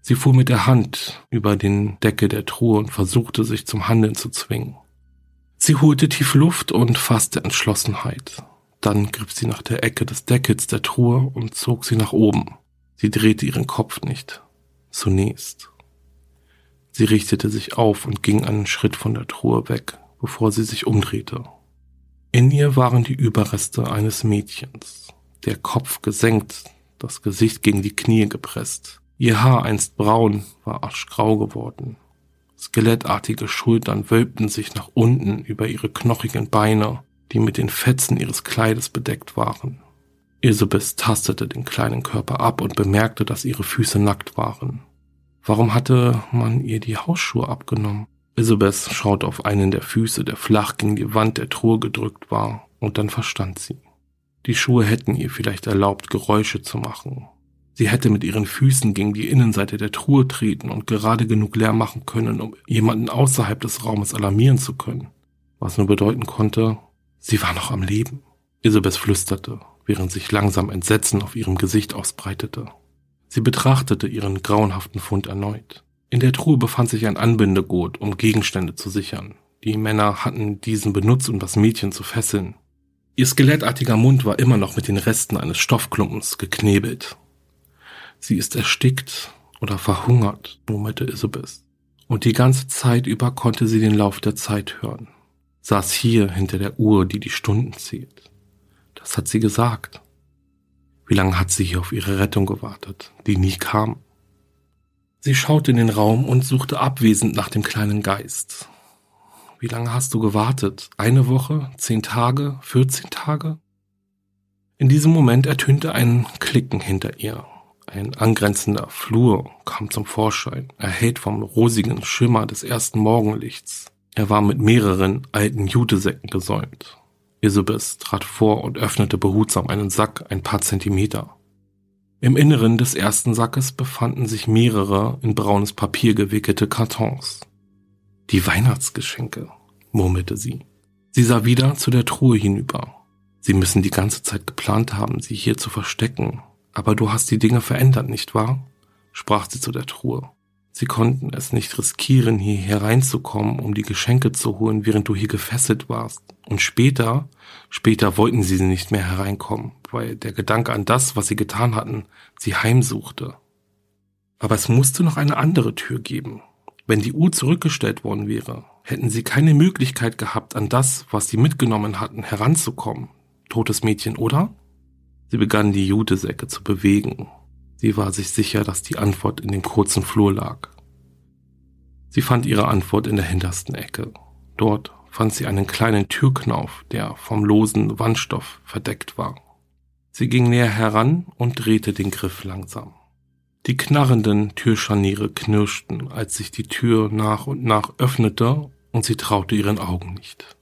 Sie fuhr mit der Hand über den Deckel der Truhe und versuchte sich zum Handeln zu zwingen. Sie holte tief Luft und fasste Entschlossenheit. Dann griff sie nach der Ecke des Deckels der Truhe und zog sie nach oben. Sie drehte ihren Kopf nicht. Zunächst. Sie richtete sich auf und ging einen Schritt von der Truhe weg, bevor sie sich umdrehte. In ihr waren die Überreste eines Mädchens, der Kopf gesenkt, das Gesicht gegen die Knie gepresst. Ihr Haar einst braun war aschgrau geworden. Skelettartige Schultern wölbten sich nach unten über ihre knochigen Beine, die mit den Fetzen ihres Kleides bedeckt waren. Isabeth tastete den kleinen Körper ab und bemerkte, dass ihre Füße nackt waren. Warum hatte man ihr die Hausschuhe abgenommen? Isabeth schaute auf einen der Füße, der flach gegen die Wand der Truhe gedrückt war, und dann verstand sie. Die Schuhe hätten ihr vielleicht erlaubt, Geräusche zu machen. Sie hätte mit ihren Füßen gegen die Innenseite der Truhe treten und gerade genug Lärm machen können, um jemanden außerhalb des Raumes alarmieren zu können. Was nur bedeuten konnte, sie war noch am Leben. Isabeth flüsterte, während sich langsam Entsetzen auf ihrem Gesicht ausbreitete. Sie betrachtete ihren grauenhaften Fund erneut. In der Truhe befand sich ein Anbindegurt, um Gegenstände zu sichern. Die Männer hatten diesen benutzt, um das Mädchen zu fesseln. Ihr skelettartiger Mund war immer noch mit den Resten eines Stoffklumpens geknebelt. Sie ist erstickt oder verhungert, murmelte Isabeth. Und die ganze Zeit über konnte sie den Lauf der Zeit hören. Saß hier hinter der Uhr, die die Stunden zählt. Das hat sie gesagt. Wie lange hat sie hier auf ihre Rettung gewartet, die nie kam? Sie schaute in den Raum und suchte abwesend nach dem kleinen Geist. Wie lange hast du gewartet? Eine Woche? Zehn Tage? Vierzehn Tage? In diesem Moment ertönte ein Klicken hinter ihr. Ein angrenzender Flur kam zum Vorschein, erhellt vom rosigen Schimmer des ersten Morgenlichts. Er war mit mehreren alten Jutesäcken gesäumt. Isabeth trat vor und öffnete behutsam einen Sack ein paar Zentimeter. Im Inneren des ersten Sackes befanden sich mehrere in braunes Papier gewickelte Kartons. Die Weihnachtsgeschenke, murmelte sie. Sie sah wieder zu der Truhe hinüber. Sie müssen die ganze Zeit geplant haben, sie hier zu verstecken. Aber du hast die Dinge verändert, nicht wahr? sprach sie zu der Truhe. Sie konnten es nicht riskieren, hier hereinzukommen, um die Geschenke zu holen, während du hier gefesselt warst. Und später, später wollten sie nicht mehr hereinkommen, weil der Gedanke an das, was sie getan hatten, sie heimsuchte. Aber es musste noch eine andere Tür geben, wenn die Uhr zurückgestellt worden wäre, hätten sie keine Möglichkeit gehabt, an das, was sie mitgenommen hatten, heranzukommen. Totes Mädchen, oder? Sie begann die Jutesäcke zu bewegen. Sie war sich sicher, dass die Antwort in dem kurzen Flur lag. Sie fand ihre Antwort in der hintersten Ecke. Dort fand sie einen kleinen Türknauf, der vom losen Wandstoff verdeckt war. Sie ging näher heran und drehte den Griff langsam. Die knarrenden Türscharniere knirschten, als sich die Tür nach und nach öffnete, und sie traute ihren Augen nicht.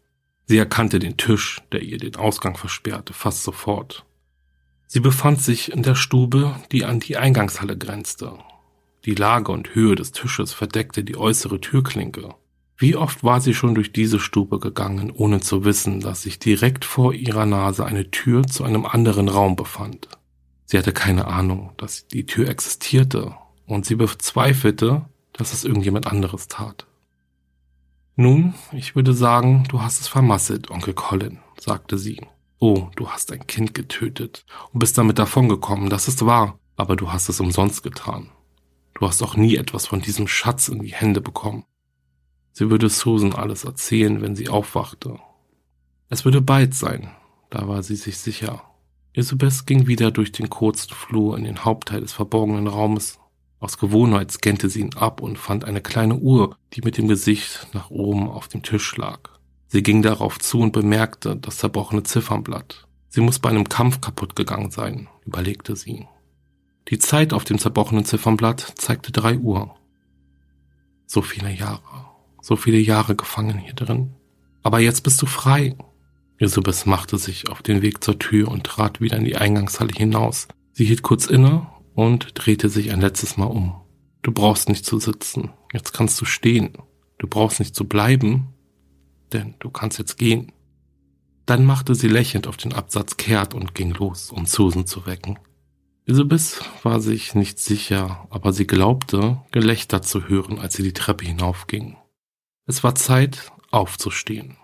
Sie erkannte den Tisch, der ihr den Ausgang versperrte, fast sofort. Sie befand sich in der Stube, die an die Eingangshalle grenzte. Die Lage und Höhe des Tisches verdeckte die äußere Türklinke. Wie oft war sie schon durch diese Stube gegangen, ohne zu wissen, dass sich direkt vor ihrer Nase eine Tür zu einem anderen Raum befand. Sie hatte keine Ahnung, dass die Tür existierte und sie bezweifelte, dass es irgendjemand anderes tat. Nun, ich würde sagen, du hast es vermasselt, Onkel Colin, sagte sie. Oh, du hast ein Kind getötet und bist damit davongekommen, das ist wahr, aber du hast es umsonst getan. Du hast auch nie etwas von diesem Schatz in die Hände bekommen. Sie würde Susan alles erzählen, wenn sie aufwachte. Es würde bald sein, da war sie sich sicher. Isabeth ging wieder durch den kurzen Flur in den Hauptteil des verborgenen Raumes. Aus Gewohnheit scannte sie ihn ab und fand eine kleine Uhr, die mit dem Gesicht nach oben auf dem Tisch lag. Sie ging darauf zu und bemerkte das zerbrochene Ziffernblatt. Sie muss bei einem Kampf kaputt gegangen sein, überlegte sie. Die Zeit auf dem zerbrochenen Ziffernblatt zeigte drei Uhr. So viele Jahre, so viele Jahre gefangen hier drin. Aber jetzt bist du frei. Isabeth machte sich auf den Weg zur Tür und trat wieder in die Eingangshalle hinaus. Sie hielt kurz inne und drehte sich ein letztes Mal um. Du brauchst nicht zu sitzen, jetzt kannst du stehen. Du brauchst nicht zu bleiben, denn du kannst jetzt gehen. Dann machte sie lächelnd auf den Absatz kehrt und ging los, um Susan zu wecken. Isabeth war sich nicht sicher, aber sie glaubte, Gelächter zu hören, als sie die Treppe hinaufging. Es war Zeit, aufzustehen.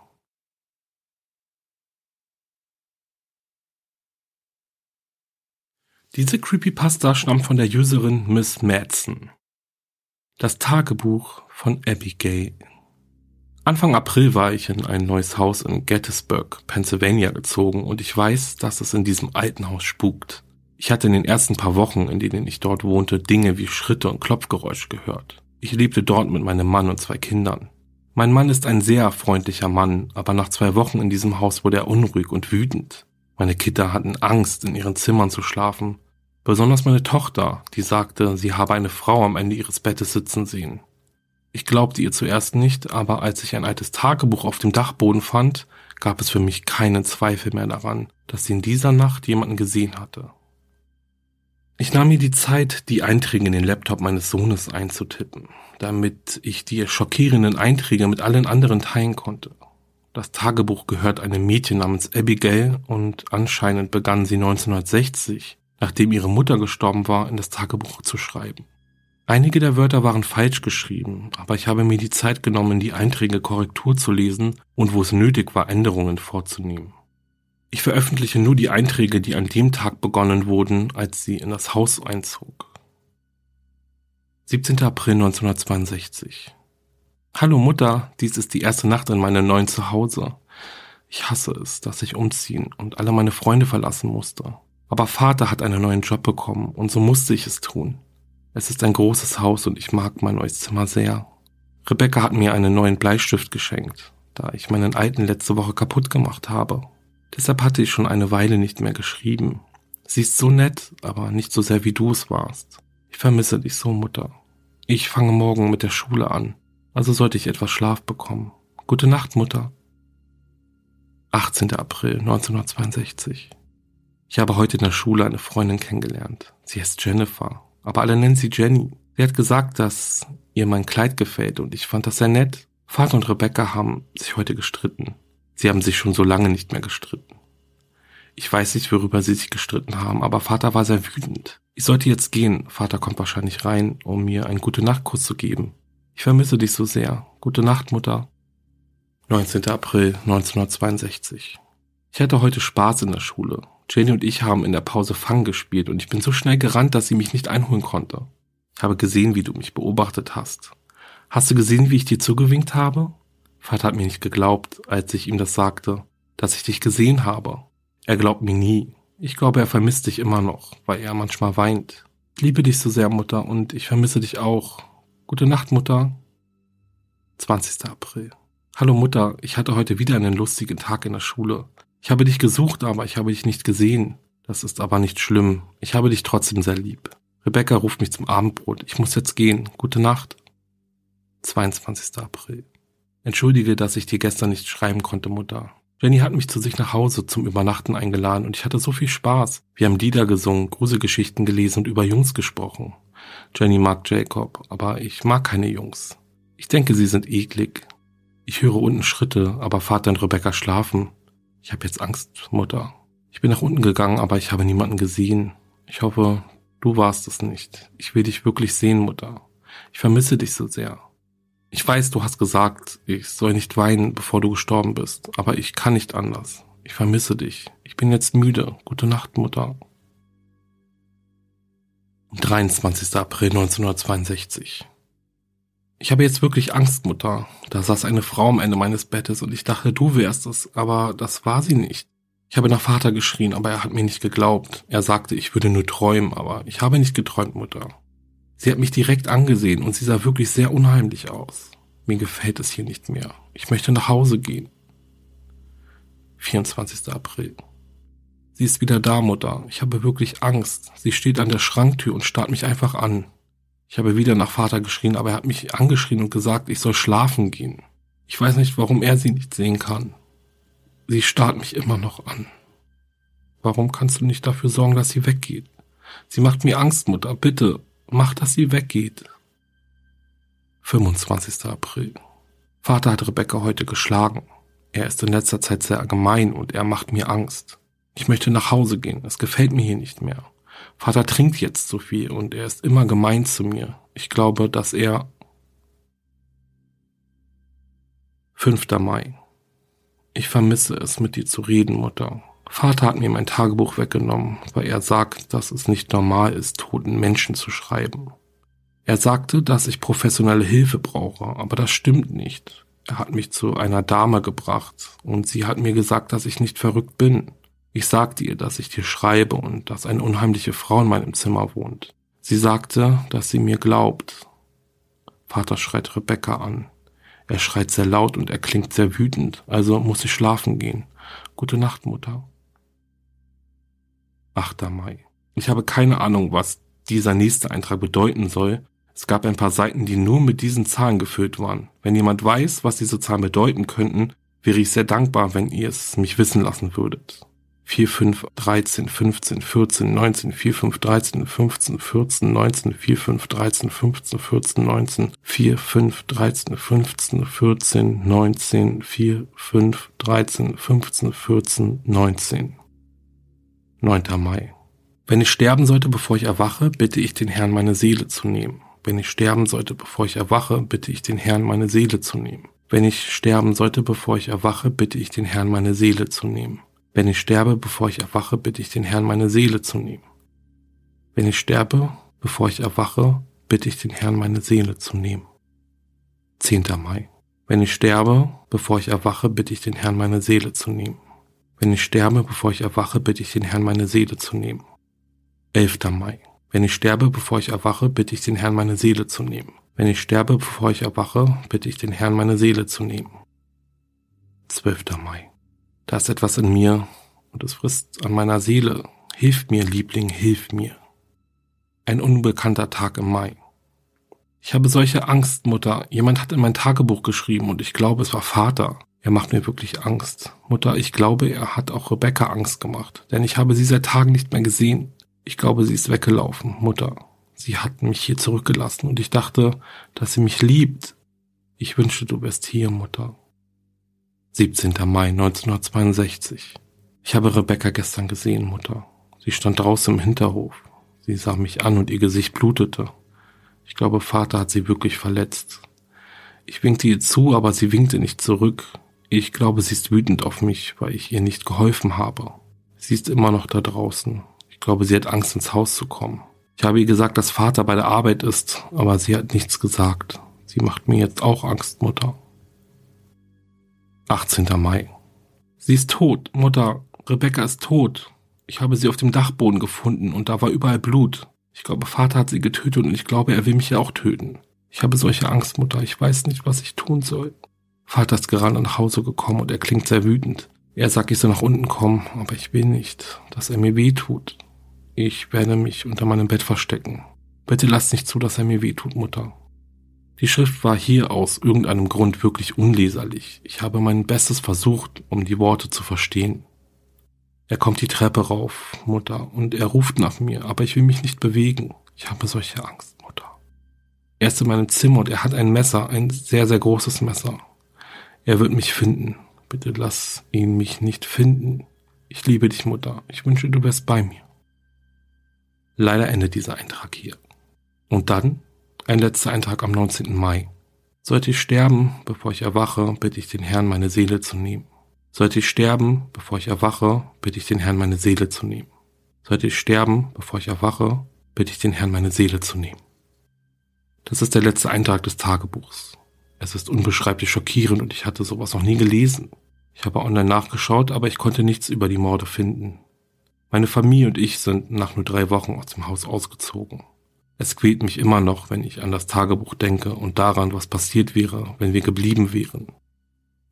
Diese Creepypasta stammt von der Userin Miss Madsen. Das Tagebuch von Abigail. Anfang April war ich in ein neues Haus in Gettysburg, Pennsylvania gezogen und ich weiß, dass es in diesem alten Haus spukt. Ich hatte in den ersten paar Wochen, in denen ich dort wohnte, Dinge wie Schritte und Klopfgeräusche gehört. Ich lebte dort mit meinem Mann und zwei Kindern. Mein Mann ist ein sehr freundlicher Mann, aber nach zwei Wochen in diesem Haus wurde er unruhig und wütend. Meine Kinder hatten Angst, in ihren Zimmern zu schlafen. Besonders meine Tochter, die sagte, sie habe eine Frau am Ende ihres Bettes sitzen sehen. Ich glaubte ihr zuerst nicht, aber als ich ein altes Tagebuch auf dem Dachboden fand, gab es für mich keinen Zweifel mehr daran, dass sie in dieser Nacht jemanden gesehen hatte. Ich nahm mir die Zeit, die Einträge in den Laptop meines Sohnes einzutippen, damit ich die schockierenden Einträge mit allen anderen teilen konnte. Das Tagebuch gehört einem Mädchen namens Abigail und anscheinend begann sie 1960, nachdem ihre Mutter gestorben war, in das Tagebuch zu schreiben. Einige der Wörter waren falsch geschrieben, aber ich habe mir die Zeit genommen, die Einträge Korrektur zu lesen und wo es nötig war, Änderungen vorzunehmen. Ich veröffentliche nur die Einträge, die an dem Tag begonnen wurden, als sie in das Haus einzog. 17. April 1962 Hallo Mutter, dies ist die erste Nacht in meinem neuen Zuhause. Ich hasse es, dass ich umziehen und alle meine Freunde verlassen musste. Aber Vater hat einen neuen Job bekommen und so musste ich es tun. Es ist ein großes Haus und ich mag mein neues Zimmer sehr. Rebecca hat mir einen neuen Bleistift geschenkt, da ich meinen alten letzte Woche kaputt gemacht habe. Deshalb hatte ich schon eine Weile nicht mehr geschrieben. Sie ist so nett, aber nicht so sehr wie du es warst. Ich vermisse dich so, Mutter. Ich fange morgen mit der Schule an, also sollte ich etwas Schlaf bekommen. Gute Nacht, Mutter. 18. April 1962. Ich habe heute in der Schule eine Freundin kennengelernt. Sie heißt Jennifer aber alle nennen sie Jenny. Sie hat gesagt, dass ihr mein Kleid gefällt und ich fand das sehr nett. Vater und Rebecca haben sich heute gestritten. Sie haben sich schon so lange nicht mehr gestritten. Ich weiß nicht, worüber sie sich gestritten haben, aber Vater war sehr wütend. Ich sollte jetzt gehen. Vater kommt wahrscheinlich rein, um mir einen gute Nachtkuss zu geben. Ich vermisse dich so sehr. Gute Nacht, Mutter. 19. April 1962. Ich hatte heute Spaß in der Schule. Jenny und ich haben in der Pause Fang gespielt und ich bin so schnell gerannt, dass sie mich nicht einholen konnte. Ich habe gesehen, wie du mich beobachtet hast. Hast du gesehen, wie ich dir zugewinkt habe? Vater hat mir nicht geglaubt, als ich ihm das sagte, dass ich dich gesehen habe. Er glaubt mir nie. Ich glaube, er vermisst dich immer noch, weil er manchmal weint. Liebe dich so sehr, Mutter, und ich vermisse dich auch. Gute Nacht, Mutter. 20. April. Hallo Mutter, ich hatte heute wieder einen lustigen Tag in der Schule. Ich habe dich gesucht, aber ich habe dich nicht gesehen. Das ist aber nicht schlimm. Ich habe dich trotzdem sehr lieb. Rebecca ruft mich zum Abendbrot. Ich muss jetzt gehen. Gute Nacht. 22. April. Entschuldige, dass ich dir gestern nicht schreiben konnte, Mutter. Jenny hat mich zu sich nach Hause zum Übernachten eingeladen und ich hatte so viel Spaß. Wir haben Lieder gesungen, Gruselgeschichten gelesen und über Jungs gesprochen. Jenny mag Jacob, aber ich mag keine Jungs. Ich denke, sie sind eklig. Ich höre unten Schritte, aber Vater und Rebecca schlafen. Ich habe jetzt Angst, Mutter. Ich bin nach unten gegangen, aber ich habe niemanden gesehen. Ich hoffe, du warst es nicht. Ich will dich wirklich sehen, Mutter. Ich vermisse dich so sehr. Ich weiß, du hast gesagt, ich soll nicht weinen, bevor du gestorben bist, aber ich kann nicht anders. Ich vermisse dich. Ich bin jetzt müde. Gute Nacht, Mutter. 23. April 1962. Ich habe jetzt wirklich Angst, Mutter. Da saß eine Frau am Ende meines Bettes und ich dachte, du wärst es, aber das war sie nicht. Ich habe nach Vater geschrien, aber er hat mir nicht geglaubt. Er sagte, ich würde nur träumen, aber ich habe nicht geträumt, Mutter. Sie hat mich direkt angesehen und sie sah wirklich sehr unheimlich aus. Mir gefällt es hier nicht mehr. Ich möchte nach Hause gehen. 24. April. Sie ist wieder da, Mutter. Ich habe wirklich Angst. Sie steht an der Schranktür und starrt mich einfach an. Ich habe wieder nach Vater geschrien, aber er hat mich angeschrien und gesagt, ich soll schlafen gehen. Ich weiß nicht, warum er sie nicht sehen kann. Sie starrt mich immer noch an. Warum kannst du nicht dafür sorgen, dass sie weggeht? Sie macht mir Angst, Mutter. Bitte, mach, dass sie weggeht. 25. April. Vater hat Rebecca heute geschlagen. Er ist in letzter Zeit sehr gemein und er macht mir Angst. Ich möchte nach Hause gehen. Es gefällt mir hier nicht mehr. Vater trinkt jetzt so viel und er ist immer gemein zu mir. Ich glaube, dass er 5. Mai. Ich vermisse es, mit dir zu reden, Mutter. Vater hat mir mein Tagebuch weggenommen, weil er sagt, dass es nicht normal ist, toten Menschen zu schreiben. Er sagte, dass ich professionelle Hilfe brauche, aber das stimmt nicht. Er hat mich zu einer Dame gebracht und sie hat mir gesagt, dass ich nicht verrückt bin. Ich sagte ihr, dass ich dir schreibe und dass eine unheimliche Frau in meinem Zimmer wohnt. Sie sagte, dass sie mir glaubt. Vater schreit Rebecca an. Er schreit sehr laut und er klingt sehr wütend, also muss ich schlafen gehen. Gute Nacht, Mutter. 8. Mai. Ich habe keine Ahnung, was dieser nächste Eintrag bedeuten soll. Es gab ein paar Seiten, die nur mit diesen Zahlen gefüllt waren. Wenn jemand weiß, was diese Zahlen bedeuten könnten, wäre ich sehr dankbar, wenn ihr es mich wissen lassen würdet. 4, 5, 13, 15, 14, 19, 4, 5, 13, 15, 14, 19, 4, 5, 13, 15, 14, 19, 4, 5, 13, 15, 14, 19, 4, 5, 13, 15, 14, 19. 9. Mai. Wenn ich sterben sollte, bevor ich erwache, bitte ich den Herrn, meine Seele zu nehmen. Wenn ich sterben sollte, bevor ich erwache, bitte ich den Herrn, meine Seele zu nehmen. Wenn ich sterben sollte, bevor ich erwache, bitte ich den Herrn, meine Seele zu nehmen. Wenn ich sterbe, bevor ich erwache, bitte ich den Herrn, meine Seele zu nehmen. Wenn ich sterbe, bevor ich erwache, bitte ich den Herrn, meine Seele zu nehmen. 10. Mai. Wenn ich sterbe, bevor ich erwache, bitte ich den Herrn, meine Seele zu nehmen. Wenn ich sterbe, bevor ich erwache, bitte ich den Herrn, meine Seele zu nehmen. 11. Mai. Wenn ich sterbe, bevor ich erwache, bitte ich den Herrn, meine Seele zu nehmen. Wenn ich sterbe, bevor ich erwache, bitte ich den Herrn, meine Seele zu nehmen. 12. Mai. Da ist etwas in mir und es frisst an meiner Seele. Hilf mir, Liebling, hilf mir. Ein unbekannter Tag im Mai. Ich habe solche Angst, Mutter. Jemand hat in mein Tagebuch geschrieben und ich glaube, es war Vater. Er macht mir wirklich Angst. Mutter, ich glaube, er hat auch Rebecca Angst gemacht, denn ich habe sie seit Tagen nicht mehr gesehen. Ich glaube, sie ist weggelaufen, Mutter. Sie hat mich hier zurückgelassen und ich dachte, dass sie mich liebt. Ich wünschte, du wärst hier, Mutter. 17. Mai 1962. Ich habe Rebecca gestern gesehen, Mutter. Sie stand draußen im Hinterhof. Sie sah mich an und ihr Gesicht blutete. Ich glaube, Vater hat sie wirklich verletzt. Ich winkte ihr zu, aber sie winkte nicht zurück. Ich glaube, sie ist wütend auf mich, weil ich ihr nicht geholfen habe. Sie ist immer noch da draußen. Ich glaube, sie hat Angst, ins Haus zu kommen. Ich habe ihr gesagt, dass Vater bei der Arbeit ist, aber sie hat nichts gesagt. Sie macht mir jetzt auch Angst, Mutter. 18. Mai. Sie ist tot, Mutter. Rebecca ist tot. Ich habe sie auf dem Dachboden gefunden und da war überall Blut. Ich glaube, Vater hat sie getötet und ich glaube, er will mich ja auch töten. Ich habe solche Angst, Mutter. Ich weiß nicht, was ich tun soll. Vater ist gerade nach Hause gekommen und er klingt sehr wütend. Er sagt, ich soll nach unten kommen, aber ich will nicht, dass er mir weh tut. Ich werde mich unter meinem Bett verstecken. Bitte lass nicht zu, dass er mir weh tut, Mutter. Die Schrift war hier aus irgendeinem Grund wirklich unleserlich. Ich habe mein Bestes versucht, um die Worte zu verstehen. Er kommt die Treppe rauf, Mutter, und er ruft nach mir, aber ich will mich nicht bewegen. Ich habe solche Angst, Mutter. Er ist in meinem Zimmer und er hat ein Messer, ein sehr, sehr großes Messer. Er wird mich finden. Bitte lass ihn mich nicht finden. Ich liebe dich, Mutter. Ich wünsche, du wärst bei mir. Leider endet dieser Eintrag hier. Und dann ein letzter Eintrag am 19. Mai. Sollte ich sterben, bevor ich erwache, bitte ich den Herrn, meine Seele zu nehmen. Sollte ich sterben, bevor ich erwache, bitte ich den Herrn, meine Seele zu nehmen. Sollte ich sterben, bevor ich erwache, bitte ich den Herrn, meine Seele zu nehmen. Das ist der letzte Eintrag des Tagebuchs. Es ist unbeschreiblich schockierend und ich hatte sowas noch nie gelesen. Ich habe online nachgeschaut, aber ich konnte nichts über die Morde finden. Meine Familie und ich sind nach nur drei Wochen aus dem Haus ausgezogen. Es quält mich immer noch, wenn ich an das Tagebuch denke und daran, was passiert wäre, wenn wir geblieben wären.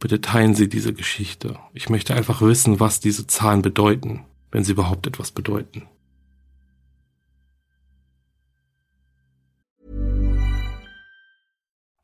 Bitte teilen Sie diese Geschichte. Ich möchte einfach wissen, was diese Zahlen bedeuten, wenn sie überhaupt etwas bedeuten.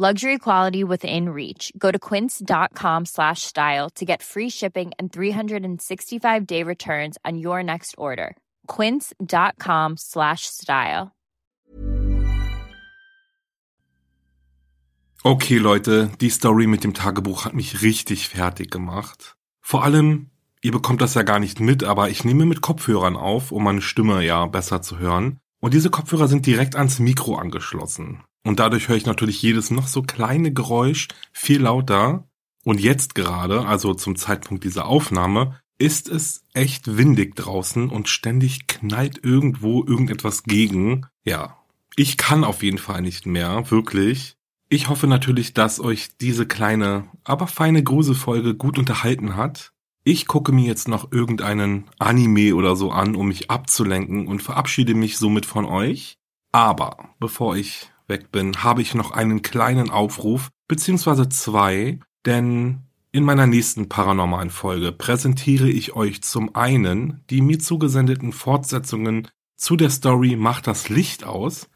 Luxury quality within reach. Go to quince.com slash style to get free shipping and 365-day returns on your next order. quince.com slash style. Okay, Leute, die Story mit dem Tagebuch hat mich richtig fertig gemacht. Vor allem, ihr bekommt das ja gar nicht mit, aber ich nehme mit Kopfhörern auf, um meine Stimme ja besser zu hören. Und diese Kopfhörer sind direkt ans Mikro angeschlossen. Und dadurch höre ich natürlich jedes noch so kleine Geräusch viel lauter. Und jetzt gerade, also zum Zeitpunkt dieser Aufnahme, ist es echt windig draußen und ständig knallt irgendwo irgendetwas gegen. Ja, ich kann auf jeden Fall nicht mehr, wirklich. Ich hoffe natürlich, dass euch diese kleine, aber feine Gruselfolge gut unterhalten hat. Ich gucke mir jetzt noch irgendeinen Anime oder so an, um mich abzulenken und verabschiede mich somit von euch. Aber bevor ich weg bin, habe ich noch einen kleinen Aufruf, beziehungsweise zwei, denn in meiner nächsten paranormalen Folge präsentiere ich euch zum einen die mir zugesendeten Fortsetzungen zu der Story Macht das Licht aus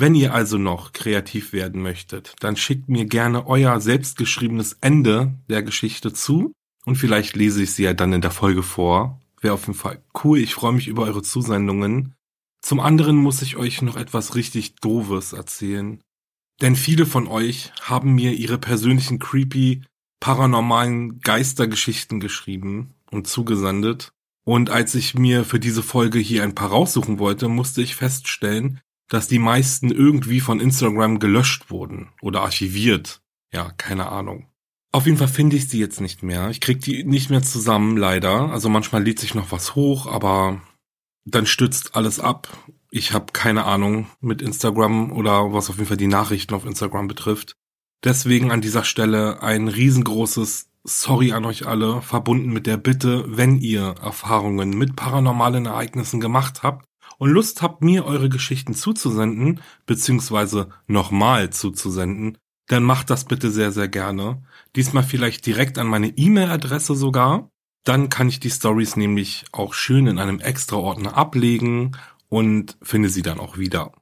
wenn ihr also noch kreativ werden möchtet, dann schickt mir gerne euer selbstgeschriebenes Ende der Geschichte zu und vielleicht lese ich sie ja dann in der Folge vor. Wäre auf jeden Fall cool. Ich freue mich über eure Zusendungen. Zum anderen muss ich euch noch etwas richtig Doofes erzählen. Denn viele von euch haben mir ihre persönlichen creepy, paranormalen Geistergeschichten geschrieben und zugesandet. Und als ich mir für diese Folge hier ein paar raussuchen wollte, musste ich feststellen, dass die meisten irgendwie von Instagram gelöscht wurden oder archiviert. Ja, keine Ahnung. Auf jeden Fall finde ich sie jetzt nicht mehr. Ich krieg die nicht mehr zusammen, leider. Also manchmal lädt sich noch was hoch, aber dann stützt alles ab. Ich habe keine Ahnung mit Instagram oder was auf jeden Fall die Nachrichten auf Instagram betrifft. Deswegen an dieser Stelle ein riesengroßes Sorry an euch alle, verbunden mit der Bitte, wenn ihr Erfahrungen mit paranormalen Ereignissen gemacht habt, und Lust habt, mir eure Geschichten zuzusenden, beziehungsweise nochmal zuzusenden, dann macht das bitte sehr, sehr gerne. Diesmal vielleicht direkt an meine E-Mail-Adresse sogar. Dann kann ich die Stories nämlich auch schön in einem Extra-Ordner ablegen und finde sie dann auch wieder.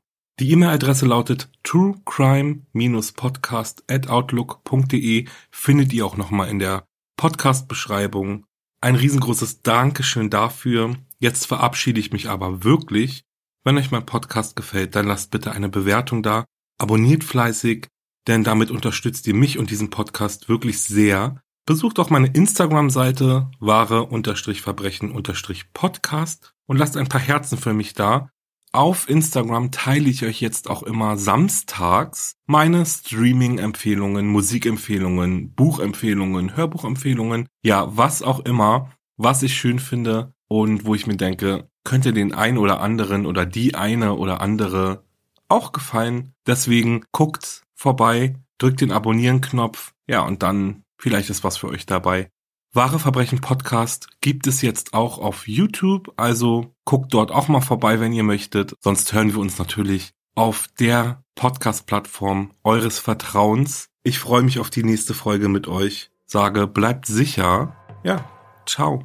Die E-Mail-Adresse lautet truecrime-podcast at outlook.de findet ihr auch nochmal in der Podcast-Beschreibung. Ein riesengroßes Dankeschön dafür. Jetzt verabschiede ich mich aber wirklich. Wenn euch mein Podcast gefällt, dann lasst bitte eine Bewertung da, abonniert fleißig, denn damit unterstützt ihr mich und diesen Podcast wirklich sehr. Besucht auch meine Instagram-Seite wahre-verbrechen-podcast und lasst ein paar Herzen für mich da. Auf Instagram teile ich euch jetzt auch immer samstags meine Streaming-Empfehlungen, Musikempfehlungen, Buchempfehlungen, Hörbuchempfehlungen, ja, was auch immer, was ich schön finde und wo ich mir denke, könnte den einen oder anderen oder die eine oder andere auch gefallen. Deswegen guckt vorbei, drückt den Abonnieren-Knopf, ja, und dann vielleicht ist was für euch dabei. Wahre Verbrechen Podcast gibt es jetzt auch auf YouTube, also guckt dort auch mal vorbei, wenn ihr möchtet. Sonst hören wir uns natürlich auf der Podcast-Plattform eures Vertrauens. Ich freue mich auf die nächste Folge mit euch. Sage, bleibt sicher. Ja, ciao.